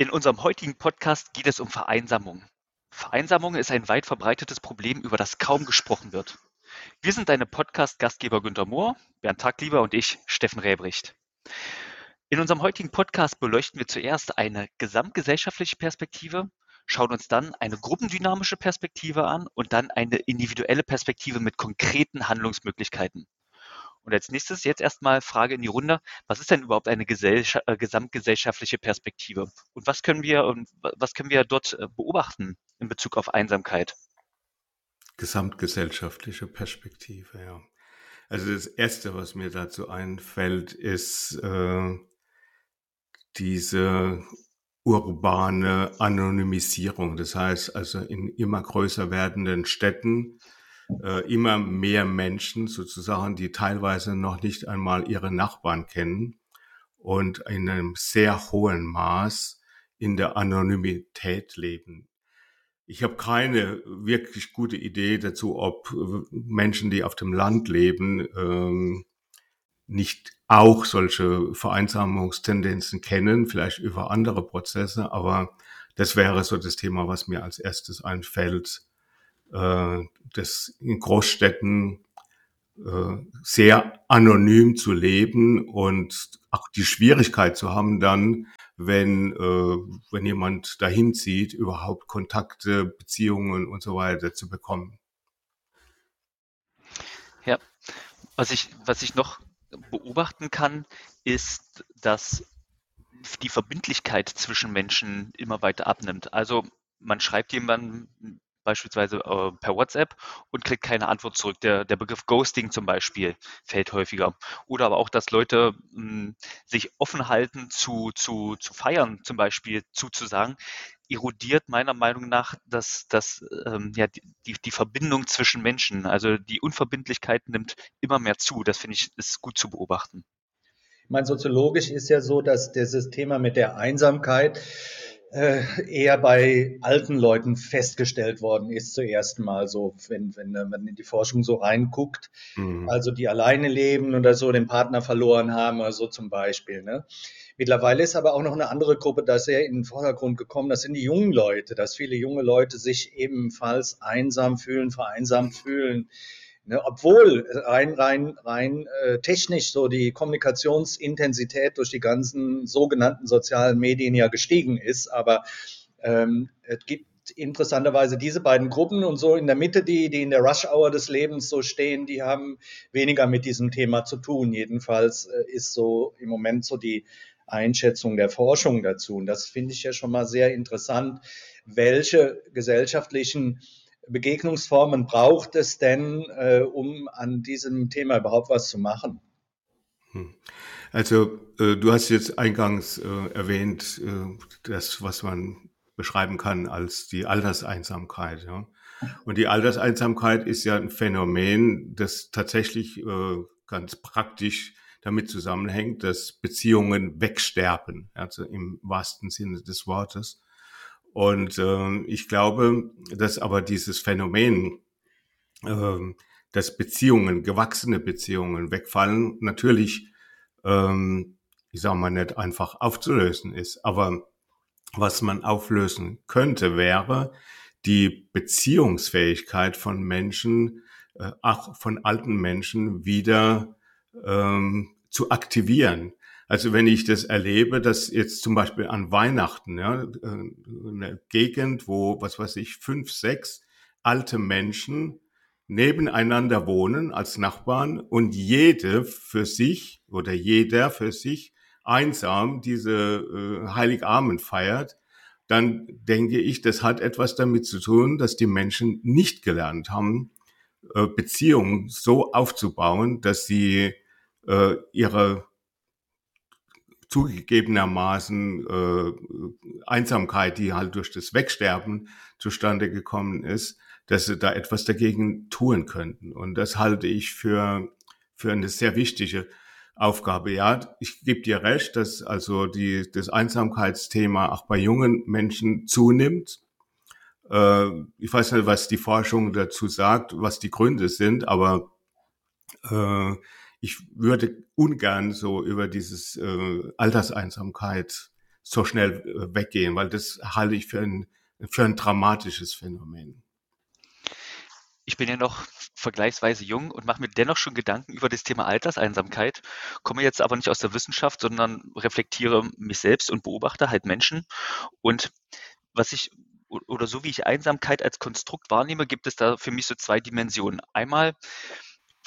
In unserem heutigen Podcast geht es um Vereinsamung. Vereinsamung ist ein weit verbreitetes Problem, über das kaum gesprochen wird. Wir sind deine Podcast-Gastgeber Günter Mohr, Bernd Taglieber und ich, Steffen Räbricht. In unserem heutigen Podcast beleuchten wir zuerst eine gesamtgesellschaftliche Perspektive, schauen uns dann eine gruppendynamische Perspektive an und dann eine individuelle Perspektive mit konkreten Handlungsmöglichkeiten. Und als nächstes jetzt erstmal Frage in die Runde. Was ist denn überhaupt eine äh, gesamtgesellschaftliche Perspektive? Und was können wir, was können wir dort äh, beobachten in Bezug auf Einsamkeit? Gesamtgesellschaftliche Perspektive, ja. Also das Erste, was mir dazu einfällt, ist äh, diese urbane Anonymisierung. Das heißt also in immer größer werdenden Städten äh, immer mehr Menschen sozusagen, die teilweise noch nicht einmal ihre Nachbarn kennen und in einem sehr hohen Maß in der Anonymität leben. Ich habe keine wirklich gute Idee dazu, ob Menschen, die auf dem Land leben, ähm, nicht auch solche Vereinsamungstendenzen kennen, vielleicht über andere Prozesse, aber das wäre so das Thema, was mir als erstes einfällt, äh, das in Großstädten äh, sehr anonym zu leben und auch die Schwierigkeit zu haben, dann, wenn, äh, wenn jemand dahin zieht, überhaupt Kontakte, Beziehungen und so weiter zu bekommen. Ja, was ich, was ich noch beobachten kann, ist, dass die Verbindlichkeit zwischen Menschen immer weiter abnimmt. Also man schreibt jemandem beispielsweise äh, per WhatsApp und kriegt keine Antwort zurück. Der, der Begriff Ghosting zum Beispiel fällt häufiger. Oder aber auch, dass Leute mh, hm, sich offen halten zu, zu, zu feiern, zum Beispiel zuzusagen, erodiert meiner Meinung nach das, das, ähm, ja, die, die Verbindung zwischen Menschen. Also die Unverbindlichkeit nimmt immer mehr zu. Das finde ich ist gut zu beobachten. Ich meine, soziologisch ist ja so, dass dieses Thema mit der Einsamkeit eher bei alten Leuten festgestellt worden ist zuerst mal so, wenn, wenn man in die Forschung so reinguckt, mhm. also die alleine leben oder so den Partner verloren haben oder so zum Beispiel. Ne? Mittlerweile ist aber auch noch eine andere Gruppe da sehr in den Vordergrund gekommen, das sind die jungen Leute, dass viele junge Leute sich ebenfalls einsam fühlen, vereinsamt fühlen Ne, obwohl rein, rein, rein äh, technisch so die Kommunikationsintensität durch die ganzen sogenannten sozialen Medien ja gestiegen ist, aber ähm, es gibt interessanterweise diese beiden Gruppen und so in der Mitte, die, die in der Rush-Hour des Lebens so stehen, die haben weniger mit diesem Thema zu tun. Jedenfalls äh, ist so im Moment so die Einschätzung der Forschung dazu. Und das finde ich ja schon mal sehr interessant, welche gesellschaftlichen Begegnungsformen braucht es denn, äh, um an diesem Thema überhaupt was zu machen? Hm. Also äh, du hast jetzt eingangs äh, erwähnt, äh, das, was man beschreiben kann als die Alterseinsamkeit. Ja? Und die Alterseinsamkeit ist ja ein Phänomen, das tatsächlich äh, ganz praktisch damit zusammenhängt, dass Beziehungen wegsterben, also im wahrsten Sinne des Wortes. Und äh, ich glaube, dass aber dieses Phänomen, äh, dass Beziehungen, gewachsene Beziehungen wegfallen, natürlich, ähm, ich sage mal, nicht einfach aufzulösen ist. Aber was man auflösen könnte, wäre die Beziehungsfähigkeit von Menschen, äh, auch von alten Menschen wieder ähm, zu aktivieren. Also wenn ich das erlebe, dass jetzt zum Beispiel an Weihnachten, ja, eine Gegend, wo, was weiß ich, fünf, sechs alte Menschen nebeneinander wohnen als Nachbarn und jede für sich oder jeder für sich einsam diese äh, Heiligabend feiert, dann denke ich, das hat etwas damit zu tun, dass die Menschen nicht gelernt haben, äh, Beziehungen so aufzubauen, dass sie äh, ihre zugegebenermaßen äh, Einsamkeit, die halt durch das Wegsterben zustande gekommen ist, dass sie da etwas dagegen tun könnten. Und das halte ich für, für eine sehr wichtige Aufgabe. Ja, ich gebe dir recht, dass also die, das Einsamkeitsthema auch bei jungen Menschen zunimmt. Äh, ich weiß nicht, was die Forschung dazu sagt, was die Gründe sind, aber äh, ich würde ungern so über dieses äh, Alterseinsamkeit so schnell äh, weggehen, weil das halte ich für ein, für ein dramatisches Phänomen. Ich bin ja noch vergleichsweise jung und mache mir dennoch schon Gedanken über das Thema Alterseinsamkeit, komme jetzt aber nicht aus der Wissenschaft, sondern reflektiere mich selbst und beobachte halt Menschen. Und was ich oder so wie ich Einsamkeit als Konstrukt wahrnehme, gibt es da für mich so zwei Dimensionen. Einmal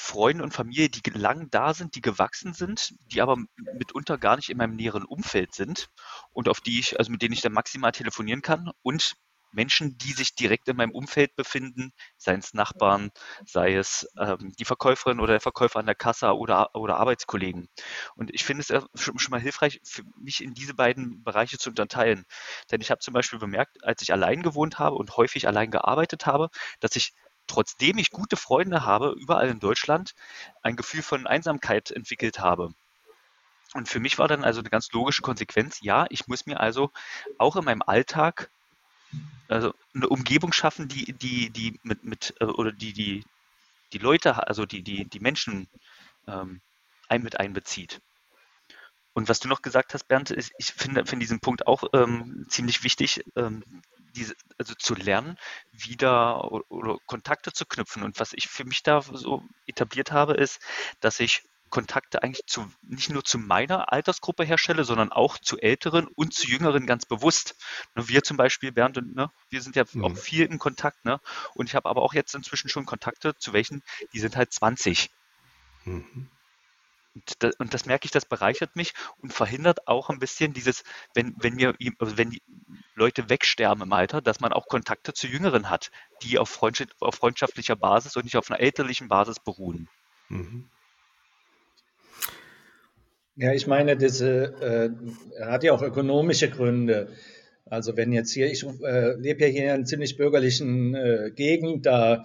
Freunde und Familie, die lang da sind, die gewachsen sind, die aber mitunter gar nicht in meinem näheren Umfeld sind und auf die ich, also mit denen ich dann maximal telefonieren kann und Menschen, die sich direkt in meinem Umfeld befinden, seien es Nachbarn, sei es ähm, die Verkäuferin oder der Verkäufer an der Kasse oder, oder Arbeitskollegen. Und ich finde es schon, mal hilfreich, für mich in diese beiden Bereiche zu unterteilen. Denn ich habe zum Beispiel bemerkt, als ich allein gewohnt habe und häufig allein gearbeitet habe, dass ich trotzdem ich gute Freunde habe, überall in Deutschland, ein Gefühl von Einsamkeit entwickelt habe. Und für mich war dann also eine ganz logische Konsequenz, ja, ich muss mir also auch in meinem Alltag also eine Umgebung schaffen, die, die, die mit, mit äh, oder die, die, die Leute, also die, die, die Menschen ähm, ein mit einbezieht. Und was du noch gesagt hast, Bernd, ist, ich finde, finde diesen Punkt auch ähm, ziemlich wichtig, ähm, diese, also zu lernen, wieder oder, oder Kontakte zu knüpfen. Und was ich für mich da so etabliert habe, ist, dass ich Kontakte eigentlich zu, nicht nur zu meiner Altersgruppe herstelle, sondern auch zu Älteren und zu Jüngeren ganz bewusst. Ne, wir zum Beispiel, Bernd und ne, wir sind ja mhm. auch viel in Kontakt. Ne? Und ich habe aber auch jetzt inzwischen schon Kontakte zu welchen, die sind halt 20. Mhm. Und, da, und, das merke ich, das bereichert mich und verhindert auch ein bisschen dieses, wenn, wenn mir, also wenn die Leute wegsterben im Alter, dass man auch Kontakte zu Jüngeren hat, die auf, Freundschaft, auf freundschaftlicher Basis und nicht auf einer elterlichen Basis beruhen. Mhm. Ja, ich meine, diese äh, hat ja auch ökonomische Gründe. Also wenn jetzt hier, ich äh, lebe ja hier in einer ziemlich bürgerlichen äh, Gegend, da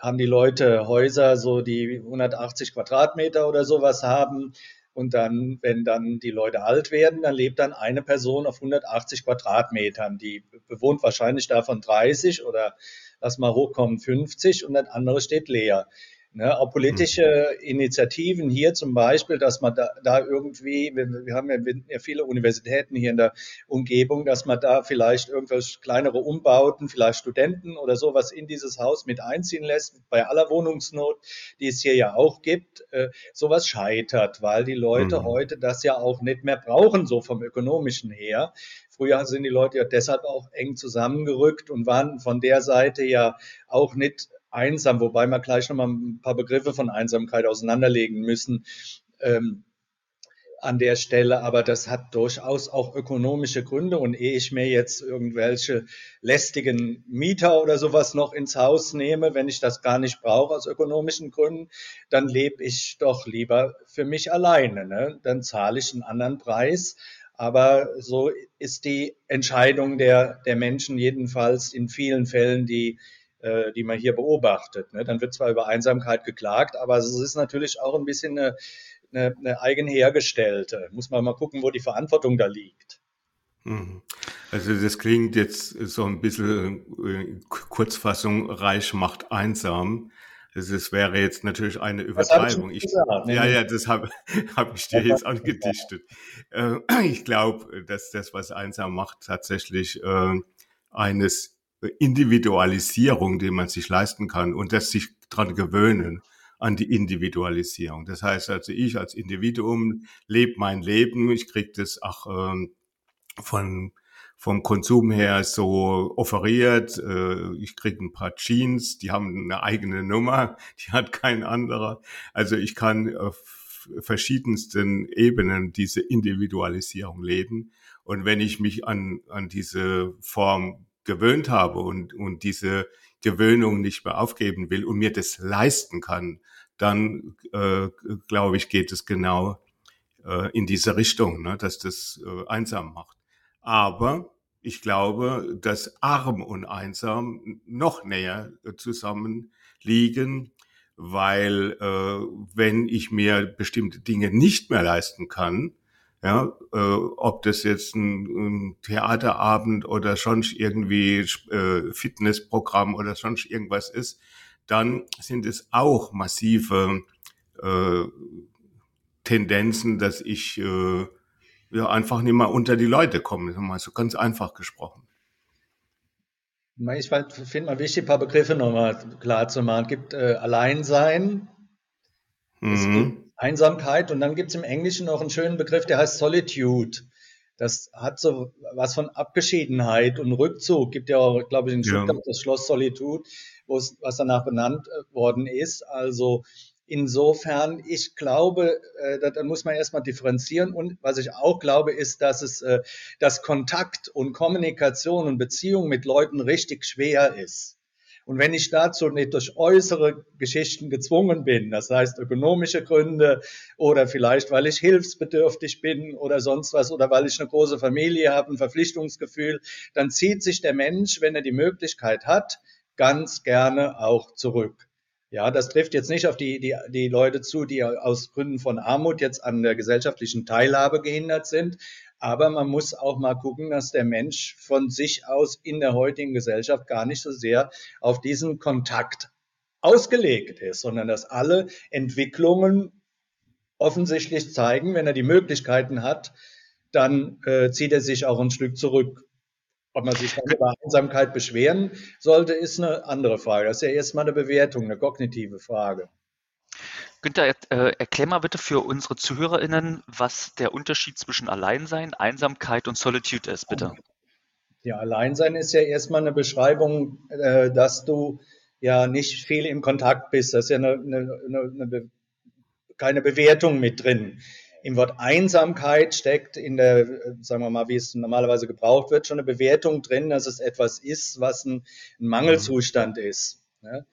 haben die Leute Häuser, so die 180 Quadratmeter oder sowas haben. Und dann, wenn dann die Leute alt werden, dann lebt dann eine Person auf 180 Quadratmetern. Die bewohnt wahrscheinlich davon 30 oder lass mal hochkommen 50 und das andere steht leer. Ne, auch politische Initiativen hier zum Beispiel, dass man da, da irgendwie, wir, wir haben ja viele Universitäten hier in der Umgebung, dass man da vielleicht irgendwelche kleinere Umbauten, vielleicht Studenten oder sowas in dieses Haus mit einziehen lässt, bei aller Wohnungsnot, die es hier ja auch gibt, äh, sowas scheitert, weil die Leute mhm. heute das ja auch nicht mehr brauchen, so vom ökonomischen her. Früher sind die Leute ja deshalb auch eng zusammengerückt und waren von der Seite ja auch nicht einsam, wobei wir gleich nochmal ein paar Begriffe von Einsamkeit auseinanderlegen müssen. Ähm, an der Stelle, aber das hat durchaus auch ökonomische Gründe und ehe ich mir jetzt irgendwelche lästigen Mieter oder sowas noch ins Haus nehme, wenn ich das gar nicht brauche aus ökonomischen Gründen, dann lebe ich doch lieber für mich alleine. Ne? Dann zahle ich einen anderen Preis. Aber so ist die Entscheidung der, der Menschen jedenfalls in vielen Fällen, die äh, die man hier beobachtet. Ne? Dann wird zwar über Einsamkeit geklagt, aber es ist natürlich auch ein bisschen eine, eine, eine eigen hergestellte. Muss man mal gucken, wo die Verantwortung da liegt. Mhm. Also das klingt jetzt so ein bisschen äh, Kurzfassung, reich macht einsam. Das ist, wäre jetzt natürlich eine Übertreibung. Ich, gesagt, ja, ja, das habe hab ich dir jetzt angedichtet. Äh, ich glaube, dass das, was einsam macht, tatsächlich äh, eines Individualisierung, die man sich leisten kann und das sich dran gewöhnen an die Individualisierung. Das heißt also, ich als Individuum lebe mein Leben, ich kriege das auch ähm, von vom Konsum her so offeriert. Äh, ich kriege ein paar Jeans, die haben eine eigene Nummer, die hat kein anderer. Also ich kann auf verschiedensten Ebenen diese Individualisierung leben. Und wenn ich mich an, an diese Form gewöhnt habe und, und diese Gewöhnung nicht mehr aufgeben will und mir das leisten kann, dann äh, glaube ich, geht es genau äh, in diese Richtung, ne, dass das äh, einsam macht. Aber ich glaube, dass arm und einsam noch näher äh, zusammen liegen, weil äh, wenn ich mir bestimmte Dinge nicht mehr leisten kann, ja, äh, ob das jetzt ein, ein Theaterabend oder sonst irgendwie äh, Fitnessprogramm oder sonst irgendwas ist, dann sind es auch massive äh, Tendenzen, dass ich äh, ja einfach nicht mehr unter die Leute kommen, mal so ganz einfach gesprochen. Ich finde mal wichtig, ein paar Begriffe nochmal klar zu machen. Es gibt äh, Alleinsein, mhm. Einsamkeit und dann gibt es im Englischen noch einen schönen Begriff, der heißt Solitude. Das hat so was von Abgeschiedenheit und Rückzug. Gibt ja auch, glaube ich, in Stuttgart ja. das Schloss Solitude, was danach benannt äh, worden ist. Also Insofern, ich glaube, äh, da, da muss man erstmal differenzieren. Und was ich auch glaube, ist, dass es, äh, dass Kontakt und Kommunikation und Beziehung mit Leuten richtig schwer ist. Und wenn ich dazu nicht durch äußere Geschichten gezwungen bin, das heißt ökonomische Gründe oder vielleicht weil ich hilfsbedürftig bin oder sonst was oder weil ich eine große Familie habe, ein Verpflichtungsgefühl, dann zieht sich der Mensch, wenn er die Möglichkeit hat, ganz gerne auch zurück. Ja, das trifft jetzt nicht auf die, die, die Leute zu, die aus Gründen von Armut jetzt an der gesellschaftlichen Teilhabe gehindert sind. Aber man muss auch mal gucken, dass der Mensch von sich aus in der heutigen Gesellschaft gar nicht so sehr auf diesen Kontakt ausgelegt ist, sondern dass alle Entwicklungen offensichtlich zeigen, wenn er die Möglichkeiten hat, dann äh, zieht er sich auch ein Stück zurück. Ob man sich dann über Einsamkeit beschweren sollte, ist eine andere Frage. Das ist ja erstmal eine Bewertung, eine kognitive Frage. Günther, äh, erklär mal bitte für unsere ZuhörerInnen, was der Unterschied zwischen Alleinsein, Einsamkeit und Solitude ist, bitte. Ja, Alleinsein ist ja erstmal eine Beschreibung, äh, dass du ja nicht viel im Kontakt bist. Das ist ja eine, eine, eine, keine Bewertung mit drin im Wort Einsamkeit steckt in der, sagen wir mal, wie es normalerweise gebraucht wird, schon eine Bewertung drin, dass es etwas ist, was ein, ein Mangelzustand ist. Ne?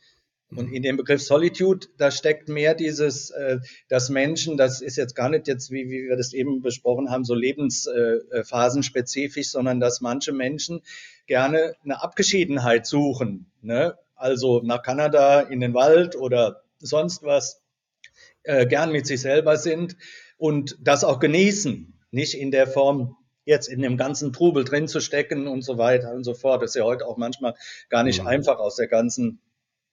Und in dem Begriff Solitude, da steckt mehr dieses, äh, dass Menschen, das ist jetzt gar nicht jetzt, wie, wie wir das eben besprochen haben, so lebensphasen-spezifisch, sondern dass manche Menschen gerne eine Abgeschiedenheit suchen. Ne? Also nach Kanada in den Wald oder sonst was, äh, gern mit sich selber sind und das auch genießen, nicht in der Form jetzt in dem ganzen Trubel drin zu stecken und so weiter und so fort. Das ist ja heute auch manchmal gar nicht mhm. einfach aus der ganzen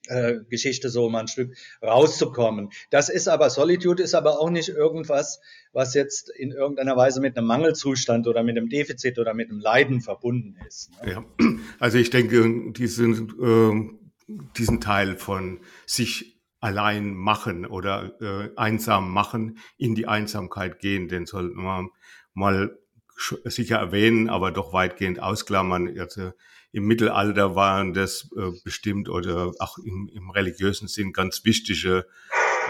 äh, Geschichte so mal ein Stück rauszukommen. Das ist aber, Solitude ist aber auch nicht irgendwas, was jetzt in irgendeiner Weise mit einem Mangelzustand oder mit einem Defizit oder mit einem Leiden verbunden ist. Ne? Ja, also ich denke, diesen, äh, diesen Teil von sich allein machen oder äh, einsam machen, in die Einsamkeit gehen, den sollten wir mal sicher erwähnen, aber doch weitgehend ausklammern. Also im Mittelalter waren das äh, bestimmt oder auch im, im religiösen Sinn ganz wichtige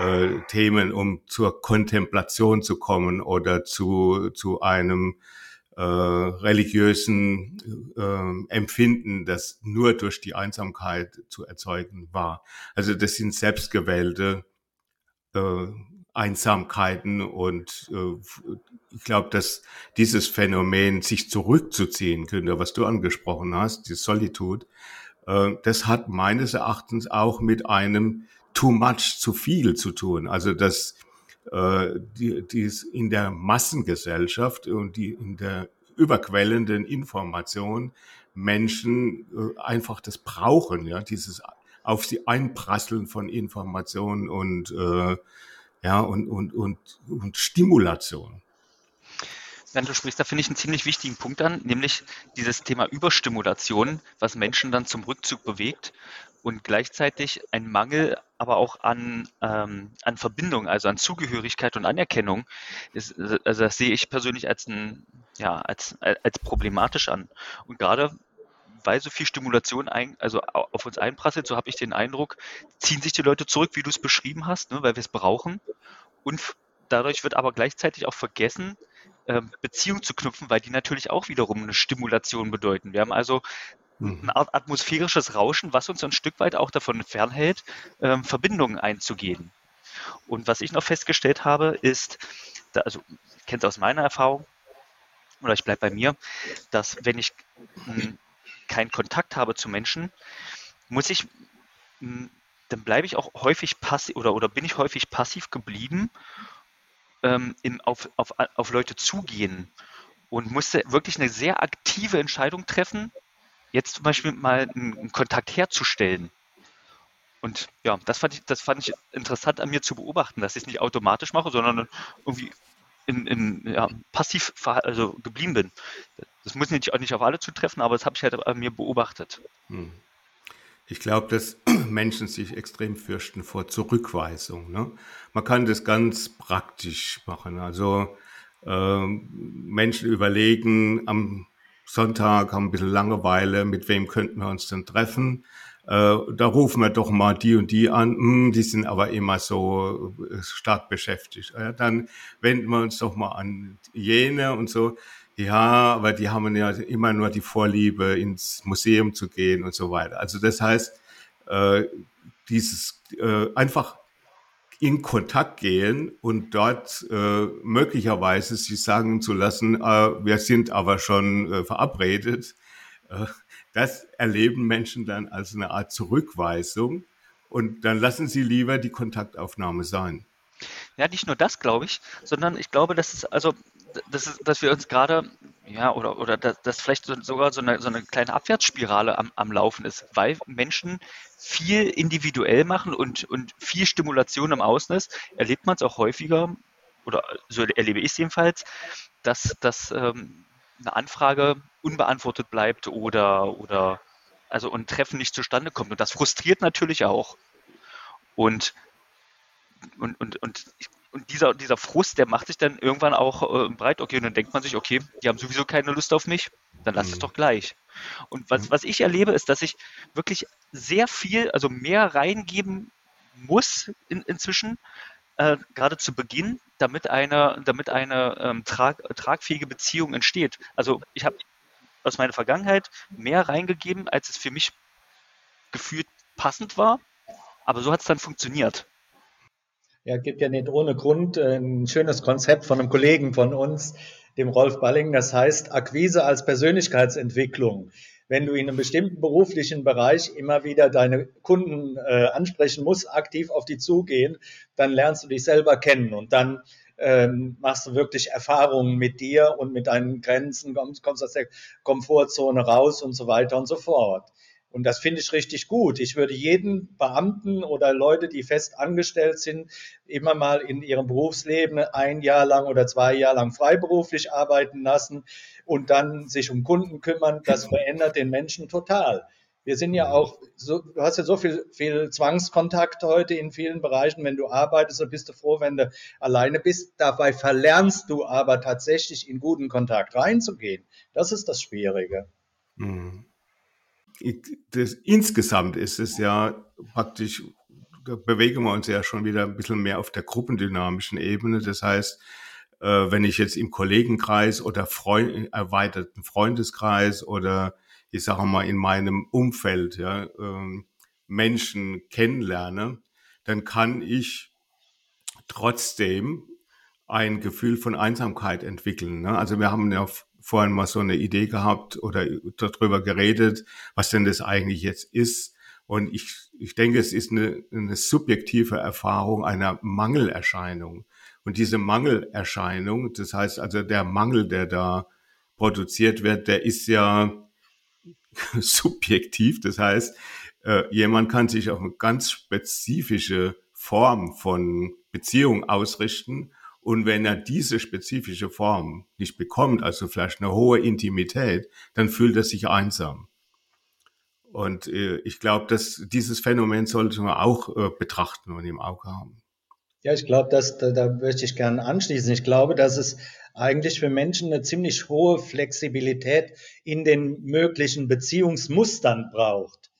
äh, Themen, um zur Kontemplation zu kommen oder zu, zu einem äh, religiösen äh, Empfinden, das nur durch die Einsamkeit zu erzeugen war. Also das sind selbstgewählte äh, Einsamkeiten und äh, ich glaube, dass dieses Phänomen sich zurückzuziehen könnte, was du angesprochen hast, die Solitude, äh, das hat meines Erachtens auch mit einem too much, zu viel zu tun. Also das äh, die, die ist in der Massengesellschaft und die in der überquellenden Information Menschen äh, einfach das brauchen, ja, dieses auf sie einprasseln von Informationen und äh, ja und und und und Stimulation. Wenn du sprichst, da finde ich einen ziemlich wichtigen Punkt an, nämlich dieses Thema Überstimulation, was Menschen dann zum Rückzug bewegt und gleichzeitig ein Mangel aber auch an, ähm, an Verbindung, also an Zugehörigkeit und Anerkennung. Ist, also das sehe ich persönlich als, ein, ja, als, als problematisch an. Und gerade weil so viel Stimulation ein, also auf uns einprasselt, so habe ich den Eindruck, ziehen sich die Leute zurück, wie du es beschrieben hast, ne, weil wir es brauchen. Und dadurch wird aber gleichzeitig auch vergessen, ähm, Beziehung zu knüpfen, weil die natürlich auch wiederum eine Stimulation bedeuten. Wir haben also Mhm. eine Art atmosphärisches Rauschen, was uns ein Stück weit auch davon fernhält, ähm, Verbindungen einzugehen. Und was ich noch festgestellt habe, ist, also ich kenne es aus meiner Erfahrung, oder ich bleibe bei mir, dass wenn ich hm, keinen Kontakt habe zu Menschen, muss ich, dann bleibe ich auch häufig passiv oder, oder bin ich häufig passiv geblieben, ähm, im, auf, auf, auf Leute zugehen und musste wirklich eine sehr aktive Entscheidung treffen, jetzt zum Beispiel mal einen Kontakt herzustellen. Und ja, das fand ich, das fand ich interessant an mir zu beobachten, dass ich es nicht automatisch mache, sondern irgendwie in, in ja, passiv also geblieben bin. Das muss nicht, nicht auf alle zutreffen, aber das habe ich halt an mir beobachtet. Hm. Ich glaube, dass Menschen sich extrem fürchten vor Zurückweisung. Ne? Man kann das ganz praktisch machen. Also äh, Menschen überlegen am Sonntag, haben ein bisschen Langeweile, mit wem könnten wir uns denn treffen? Äh, da rufen wir doch mal die und die an, hm, die sind aber immer so äh, stark beschäftigt. Ja, dann wenden wir uns doch mal an jene und so. Ja, aber die haben ja immer nur die Vorliebe, ins Museum zu gehen und so weiter. Also das heißt, äh, dieses äh, einfach in Kontakt gehen und dort äh, möglicherweise sich sagen zu lassen, äh, wir sind aber schon äh, verabredet, äh, das erleben Menschen dann als eine Art Zurückweisung und dann lassen sie lieber die Kontaktaufnahme sein. Ja, nicht nur das, glaube ich, sondern ich glaube, dass es also, das ist, dass wir uns gerade, ja, oder, oder dass, vielleicht sogar so eine, so eine kleine Abwärtsspirale am, am Laufen ist, weil Menschen viel individuell machen und, und viel Stimulation im Außen ist, erlebt man es auch häufiger, oder so erlebe ich es jedenfalls, dass, dass ähm, eine Anfrage unbeantwortet bleibt oder, oder also ein Treffen nicht zustande kommt. Und das frustriert natürlich auch. Und, und, und, und, und dieser, dieser Frust, der macht sich dann irgendwann auch äh, breit. Okay, und dann denkt man sich, okay, die haben sowieso keine Lust auf mich, dann lass mhm. es doch gleich. Und was, mhm. was ich erlebe, ist, dass ich wirklich sehr viel, also mehr reingeben muss in, inzwischen, äh, gerade zu Beginn, damit eine, damit eine ähm, trag, tragfähige Beziehung entsteht. Also ich habe aus meiner Vergangenheit mehr reingegeben, als es für mich gefühlt passend war, aber so hat es dann funktioniert. Ja, gibt ja nicht ohne Grund äh, ein schönes Konzept von einem Kollegen von uns, dem Rolf Balling, das heißt Akquise als Persönlichkeitsentwicklung wenn du in einem bestimmten beruflichen Bereich immer wieder deine Kunden äh, ansprechen musst, aktiv auf die zugehen, dann lernst du dich selber kennen und dann ähm, machst du wirklich Erfahrungen mit dir und mit deinen Grenzen, kommst, kommst aus der Komfortzone raus und so weiter und so fort. Und das finde ich richtig gut. Ich würde jeden Beamten oder Leute, die fest angestellt sind, immer mal in ihrem Berufsleben ein Jahr lang oder zwei Jahre lang freiberuflich arbeiten lassen und dann sich um Kunden kümmern. Das verändert den Menschen total. Wir sind ja auch, so, du hast ja so viel, viel Zwangskontakt heute in vielen Bereichen. Wenn du arbeitest, so bist du froh, wenn du alleine bist. Dabei verlernst du aber tatsächlich in guten Kontakt reinzugehen. Das ist das Schwierige. Mhm das, insgesamt ist es ja praktisch, da bewegen wir uns ja schon wieder ein bisschen mehr auf der gruppendynamischen Ebene. Das heißt, äh, wenn ich jetzt im Kollegenkreis oder Freund, erweiterten Freundeskreis oder ich sage mal in meinem Umfeld ja, ähm, Menschen kennenlerne, dann kann ich trotzdem ein Gefühl von Einsamkeit entwickeln. Ne? Also wir haben ja vorhin mal so eine Idee gehabt oder darüber geredet, was denn das eigentlich jetzt ist. Und ich, ich denke, es ist eine, eine subjektive Erfahrung einer Mangelerscheinung. Und diese Mangelerscheinung, das heißt also der Mangel, der da produziert wird, der ist ja subjektiv. Das heißt, äh, jemand kann sich auf eine ganz spezifische Form von Beziehung ausrichten und wenn er diese spezifische Form nicht bekommt, also vielleicht eine hohe Intimität, dann fühlt er sich einsam. Und äh, ich glaube, dass dieses Phänomen sollte man auch äh, betrachten und im Auge haben. Ja, ich glaube, dass da, da möchte ich gerne anschließen. Ich glaube, dass es eigentlich für Menschen eine ziemlich hohe Flexibilität in den möglichen Beziehungsmustern braucht.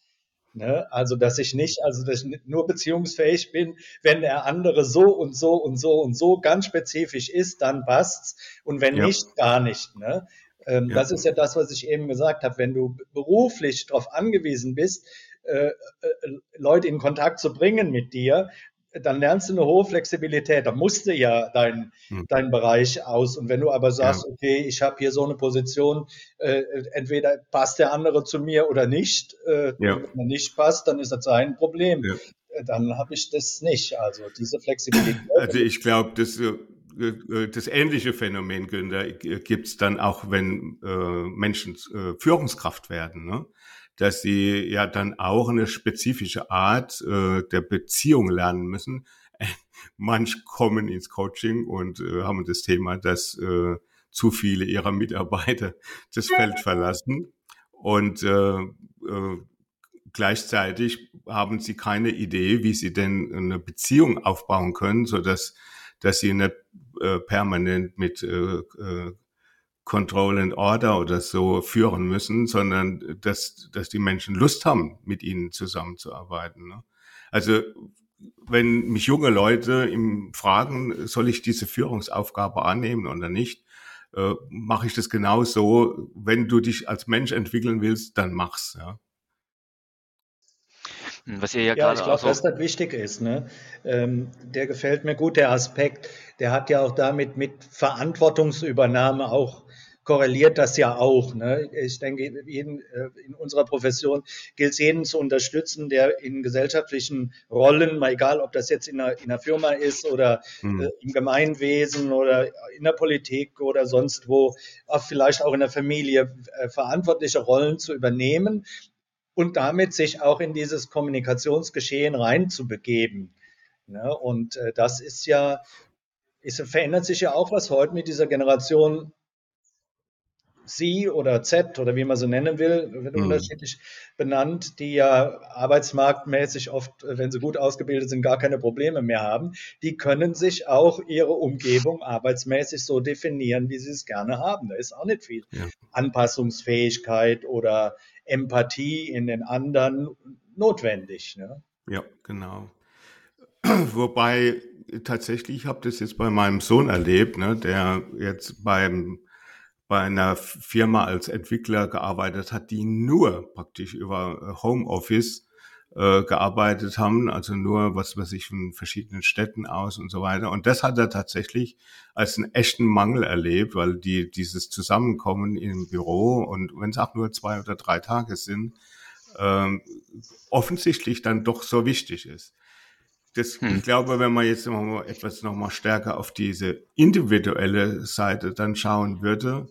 Ne? Also, dass ich nicht, also dass ich nur beziehungsfähig bin, wenn der andere so und so und so und so ganz spezifisch ist, dann passt's. Und wenn ja. nicht, gar nicht. Ne? Ähm, ja. Das ist ja das, was ich eben gesagt habe. Wenn du beruflich darauf angewiesen bist, äh, äh, Leute in Kontakt zu bringen mit dir, dann lernst du eine hohe Flexibilität. Da musst du ja dein, hm. dein Bereich aus. Und wenn du aber sagst, ja. okay, ich habe hier so eine Position, äh, entweder passt der andere zu mir oder nicht. Äh, ja. Wenn er nicht passt, dann ist das sein Problem. Ja. Äh, dann habe ich das nicht. Also diese Flexibilität. Also ich glaube, das äh, äh, das ähnliche Phänomen, Günther, gibt es dann auch, wenn äh, Menschen Führungskraft werden. Ne? Dass sie ja dann auch eine spezifische Art äh, der Beziehung lernen müssen, manch kommen ins Coaching und äh, haben das Thema, dass äh, zu viele ihrer Mitarbeiter das Feld verlassen. Und äh, äh, gleichzeitig haben sie keine Idee, wie sie denn eine Beziehung aufbauen können, so dass dass sie nicht äh, permanent mit äh, äh, Control and Order oder so führen müssen, sondern dass, dass die Menschen Lust haben, mit ihnen zusammenzuarbeiten. Ne? Also wenn mich junge Leute im fragen, soll ich diese Führungsaufgabe annehmen oder nicht, äh, mache ich das genau so. Wenn du dich als Mensch entwickeln willst, dann mach's. Ja. Hm, was ihr ja, ja ich glaube, dass das wichtig ist. Ne? Ähm, der gefällt mir gut, der Aspekt. Der hat ja auch damit mit Verantwortungsübernahme auch korreliert das ja auch. Ne? Ich denke, jeden, äh, in unserer Profession gilt es jeden zu unterstützen, der in gesellschaftlichen Rollen, mal egal, ob das jetzt in einer, in einer Firma ist oder mhm. äh, im Gemeinwesen oder in der Politik oder sonst wo, vielleicht auch in der Familie, äh, verantwortliche Rollen zu übernehmen und damit sich auch in dieses Kommunikationsgeschehen reinzubegeben. Ne? Und äh, das ist ja, es verändert sich ja auch was heute mit dieser Generation Sie oder Z oder wie man so nennen will, wird mhm. unterschiedlich benannt, die ja arbeitsmarktmäßig oft, wenn sie gut ausgebildet sind, gar keine Probleme mehr haben. Die können sich auch ihre Umgebung arbeitsmäßig so definieren, wie sie es gerne haben. Da ist auch nicht viel ja. Anpassungsfähigkeit oder Empathie in den anderen notwendig. Ne? Ja, genau. Wobei tatsächlich, ich habe das jetzt bei meinem Sohn erlebt, ne, der jetzt beim bei einer Firma als Entwickler gearbeitet hat, die nur praktisch über äh, Homeoffice äh, gearbeitet haben, also nur was weiß ich von verschiedenen Städten aus und so weiter. Und das hat er tatsächlich als einen echten Mangel erlebt, weil die dieses Zusammenkommen im Büro und wenn es auch nur zwei oder drei Tage sind, ähm, offensichtlich dann doch so wichtig ist. Das, hm. Ich glaube, wenn man jetzt noch mal etwas noch mal stärker auf diese individuelle Seite dann schauen würde,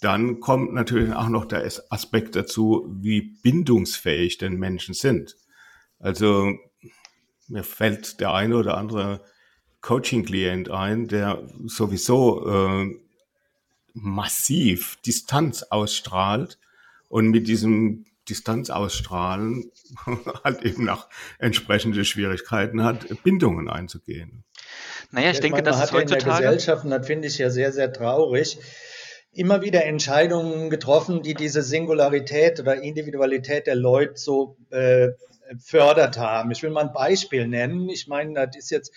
dann kommt natürlich auch noch der Aspekt dazu, wie bindungsfähig denn Menschen sind. Also mir fällt der eine oder andere Coaching-Klient ein, der sowieso äh, massiv Distanz ausstrahlt und mit diesem Distanz ausstrahlen halt eben nach entsprechende Schwierigkeiten hat, Bindungen einzugehen. Naja, ich, ich denke, meine, das ist heutzutage... in der Gesellschaft, und das finde ich ja sehr, sehr traurig, immer wieder Entscheidungen getroffen, die diese Singularität oder Individualität der Leute so äh, fördert haben. Ich will mal ein Beispiel nennen. Ich meine, das ist jetzt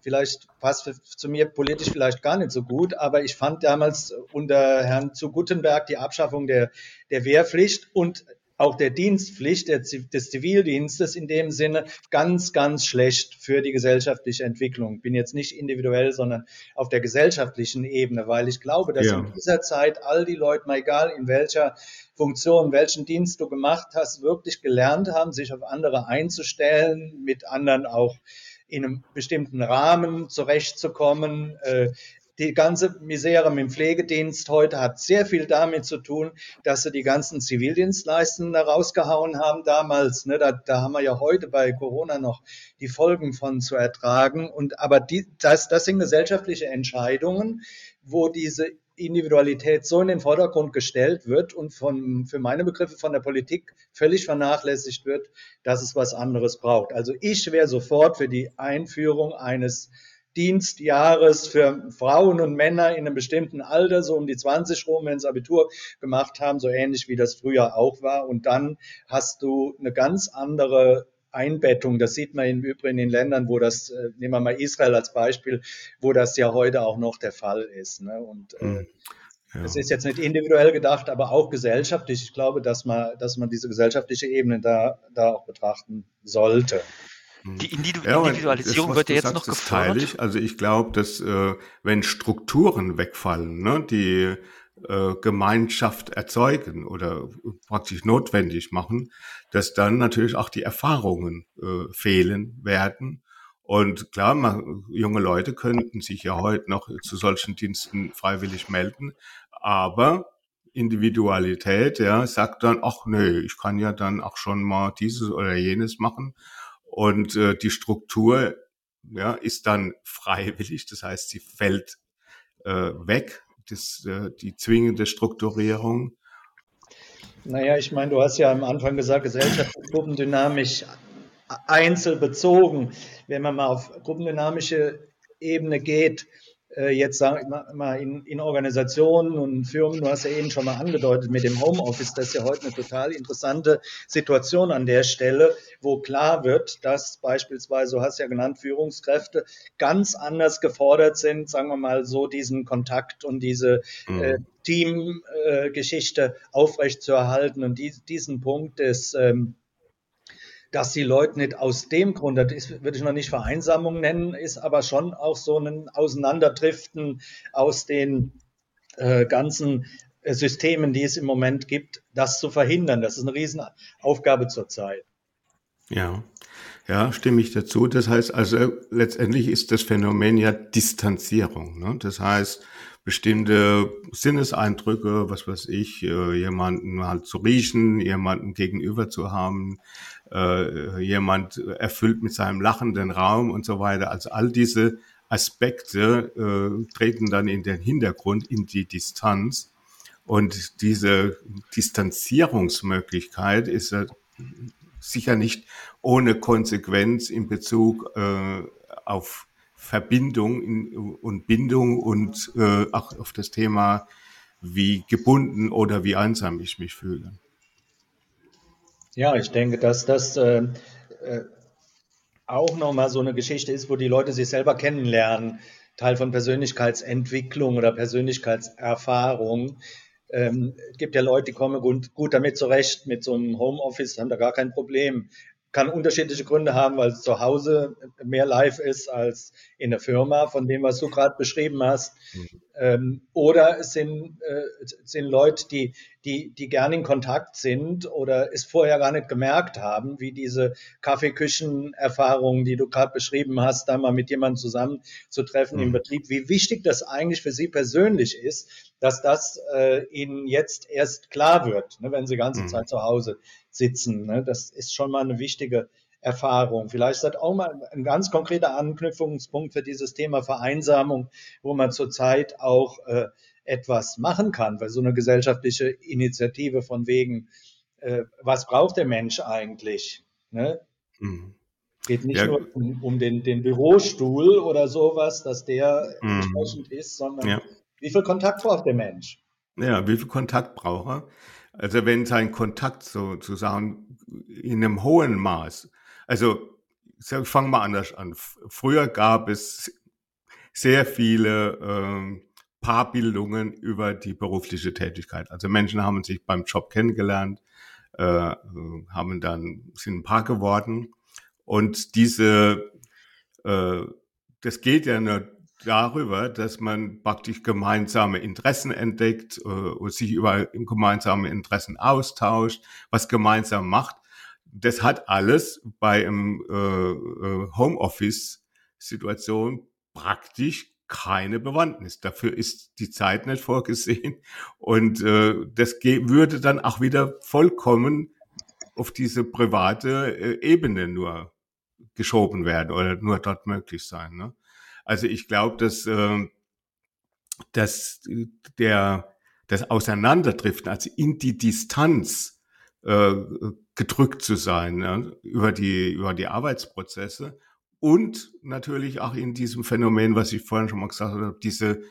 vielleicht passt zu mir politisch vielleicht gar nicht so gut, aber ich fand damals unter Herrn zu Guttenberg die Abschaffung der, der Wehrpflicht und auch der Dienstpflicht des Zivildienstes in dem Sinne ganz, ganz schlecht für die gesellschaftliche Entwicklung. Bin jetzt nicht individuell, sondern auf der gesellschaftlichen Ebene, weil ich glaube, dass ja. in dieser Zeit all die Leute, mal egal in welcher Funktion, welchen Dienst du gemacht hast, wirklich gelernt haben, sich auf andere einzustellen, mit anderen auch in einem bestimmten Rahmen zurechtzukommen, äh, die ganze Misere mit dem Pflegedienst heute hat sehr viel damit zu tun, dass sie die ganzen Zivildienstleistungen da rausgehauen haben damals. Ne, da, da haben wir ja heute bei Corona noch die Folgen von zu ertragen. Und aber die, das, das sind gesellschaftliche Entscheidungen, wo diese Individualität so in den Vordergrund gestellt wird und von, für meine Begriffe von der Politik völlig vernachlässigt wird, dass es was anderes braucht. Also ich wäre sofort für die Einführung eines Dienstjahres für Frauen und Männer in einem bestimmten Alter, so um die 20 rum, wenn sie Abitur gemacht haben, so ähnlich wie das früher auch war. Und dann hast du eine ganz andere Einbettung. Das sieht man im Übrigen in Ländern, wo das, äh, nehmen wir mal Israel als Beispiel, wo das ja heute auch noch der Fall ist. Ne? Und äh, hm. ja. es ist jetzt nicht individuell gedacht, aber auch gesellschaftlich. Ich glaube, dass man, dass man diese gesellschaftliche Ebene da, da auch betrachten sollte. Die Individu ja, Individualisierung wird ja jetzt sagst, noch gefördert. Ich. Also ich glaube, dass äh, wenn Strukturen wegfallen, ne, die äh, Gemeinschaft erzeugen oder praktisch notwendig machen, dass dann natürlich auch die Erfahrungen äh, fehlen werden. Und klar, man, junge Leute könnten sich ja heute noch zu solchen Diensten freiwillig melden, aber Individualität, ja, sagt dann, ach nee, ich kann ja dann auch schon mal dieses oder jenes machen. Und äh, die Struktur ja, ist dann freiwillig, das heißt, sie fällt äh, weg, das, äh, die zwingende Strukturierung. Naja, ich meine, du hast ja am Anfang gesagt, Gesellschaft ist gruppendynamisch einzelbezogen. Wenn man mal auf gruppendynamische Ebene geht, äh, jetzt sagen wir mal in, in Organisationen und Firmen, du hast ja eben schon mal angedeutet mit dem Homeoffice, das ist ja heute eine total interessante Situation an der Stelle, wo klar wird, dass beispielsweise, du hast ja genannt, Führungskräfte ganz anders gefordert sind, sagen wir mal so, diesen Kontakt und diese mhm. äh, Teamgeschichte äh, aufrechtzuerhalten und die, diesen Punkt des ähm, dass die Leute nicht aus dem Grund, das würde ich noch nicht Vereinsamung nennen, ist aber schon auch so ein Auseinanderdriften aus den äh, ganzen äh, Systemen, die es im Moment gibt, das zu verhindern. Das ist eine Riesenaufgabe zurzeit. Ja, ja, stimme ich dazu. Das heißt also, letztendlich ist das Phänomen ja Distanzierung. Ne? Das heißt, bestimmte Sinneseindrücke, was weiß ich, äh, jemanden halt zu riechen, jemanden gegenüber zu haben, äh, jemand erfüllt mit seinem Lachen den Raum und so weiter. Also all diese Aspekte äh, treten dann in den Hintergrund, in die Distanz. Und diese Distanzierungsmöglichkeit ist äh, sicher nicht ohne Konsequenz in Bezug äh, auf Verbindung in, und Bindung und äh, auch auf das Thema, wie gebunden oder wie einsam ich mich fühle. Ja, ich denke, dass das äh, äh, auch nochmal so eine Geschichte ist, wo die Leute sich selber kennenlernen, Teil von Persönlichkeitsentwicklung oder Persönlichkeitserfahrung. Ähm, gibt ja Leute, die kommen gut, gut damit zurecht, mit so einem Homeoffice, haben da gar kein Problem kann unterschiedliche Gründe haben, weil es zu Hause mehr live ist als in der Firma, von dem, was du gerade beschrieben hast. Mhm. Ähm, oder es sind, äh, sind Leute, die, die, die gerne in Kontakt sind oder es vorher gar nicht gemerkt haben, wie diese Kaffeeküchenerfahrungen, die du gerade beschrieben hast, da mal mit jemandem zusammenzutreffen mhm. im Betrieb, wie wichtig das eigentlich für sie persönlich ist, dass das äh, ihnen jetzt erst klar wird, ne, wenn sie die ganze mhm. Zeit zu Hause sitzen. Ne? Das ist schon mal eine wichtige Erfahrung. Vielleicht ist das auch mal ein ganz konkreter Anknüpfungspunkt für dieses Thema Vereinsamung, wo man zurzeit auch äh, etwas machen kann, weil so eine gesellschaftliche Initiative von wegen, äh, was braucht der Mensch eigentlich? Ne? Mhm. Geht nicht ja. nur um, um den, den, Bürostuhl oder sowas, dass der mhm. entsprechend ist, sondern ja. wie viel Kontakt braucht der Mensch? Ja, wie viel Kontakt braucht er? Also wenn sein Kontakt sozusagen in einem hohen Maß, also ich fange mal anders an. Früher gab es sehr viele ähm, Paarbildungen über die berufliche Tätigkeit. Also Menschen haben sich beim Job kennengelernt, äh, haben dann sind ein Paar geworden und diese äh, das geht ja nur darüber, dass man praktisch gemeinsame Interessen entdeckt äh, und sich über gemeinsame Interessen austauscht, was gemeinsam macht. Das hat alles bei einem äh, äh Homeoffice-Situation praktisch keine Bewandtnis. Dafür ist die Zeit nicht vorgesehen. Und äh, das würde dann auch wieder vollkommen auf diese private äh, Ebene nur geschoben werden oder nur dort möglich sein. Ne? Also ich glaube, dass, äh, dass der, das Auseinanderdriften, also in die Distanz äh, gedrückt zu sein ja, über, die, über die Arbeitsprozesse und natürlich auch in diesem Phänomen, was ich vorhin schon mal gesagt habe, diese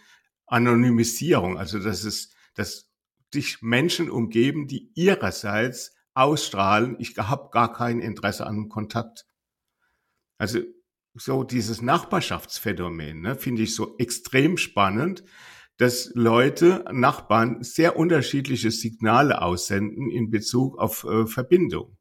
Anonymisierung, also dass es, dass dich Menschen umgeben, die ihrerseits ausstrahlen, ich habe gar kein Interesse an Kontakt. Also so dieses Nachbarschaftsphänomen, ne, finde ich so extrem spannend, dass Leute, Nachbarn sehr unterschiedliche Signale aussenden in Bezug auf äh, Verbindung.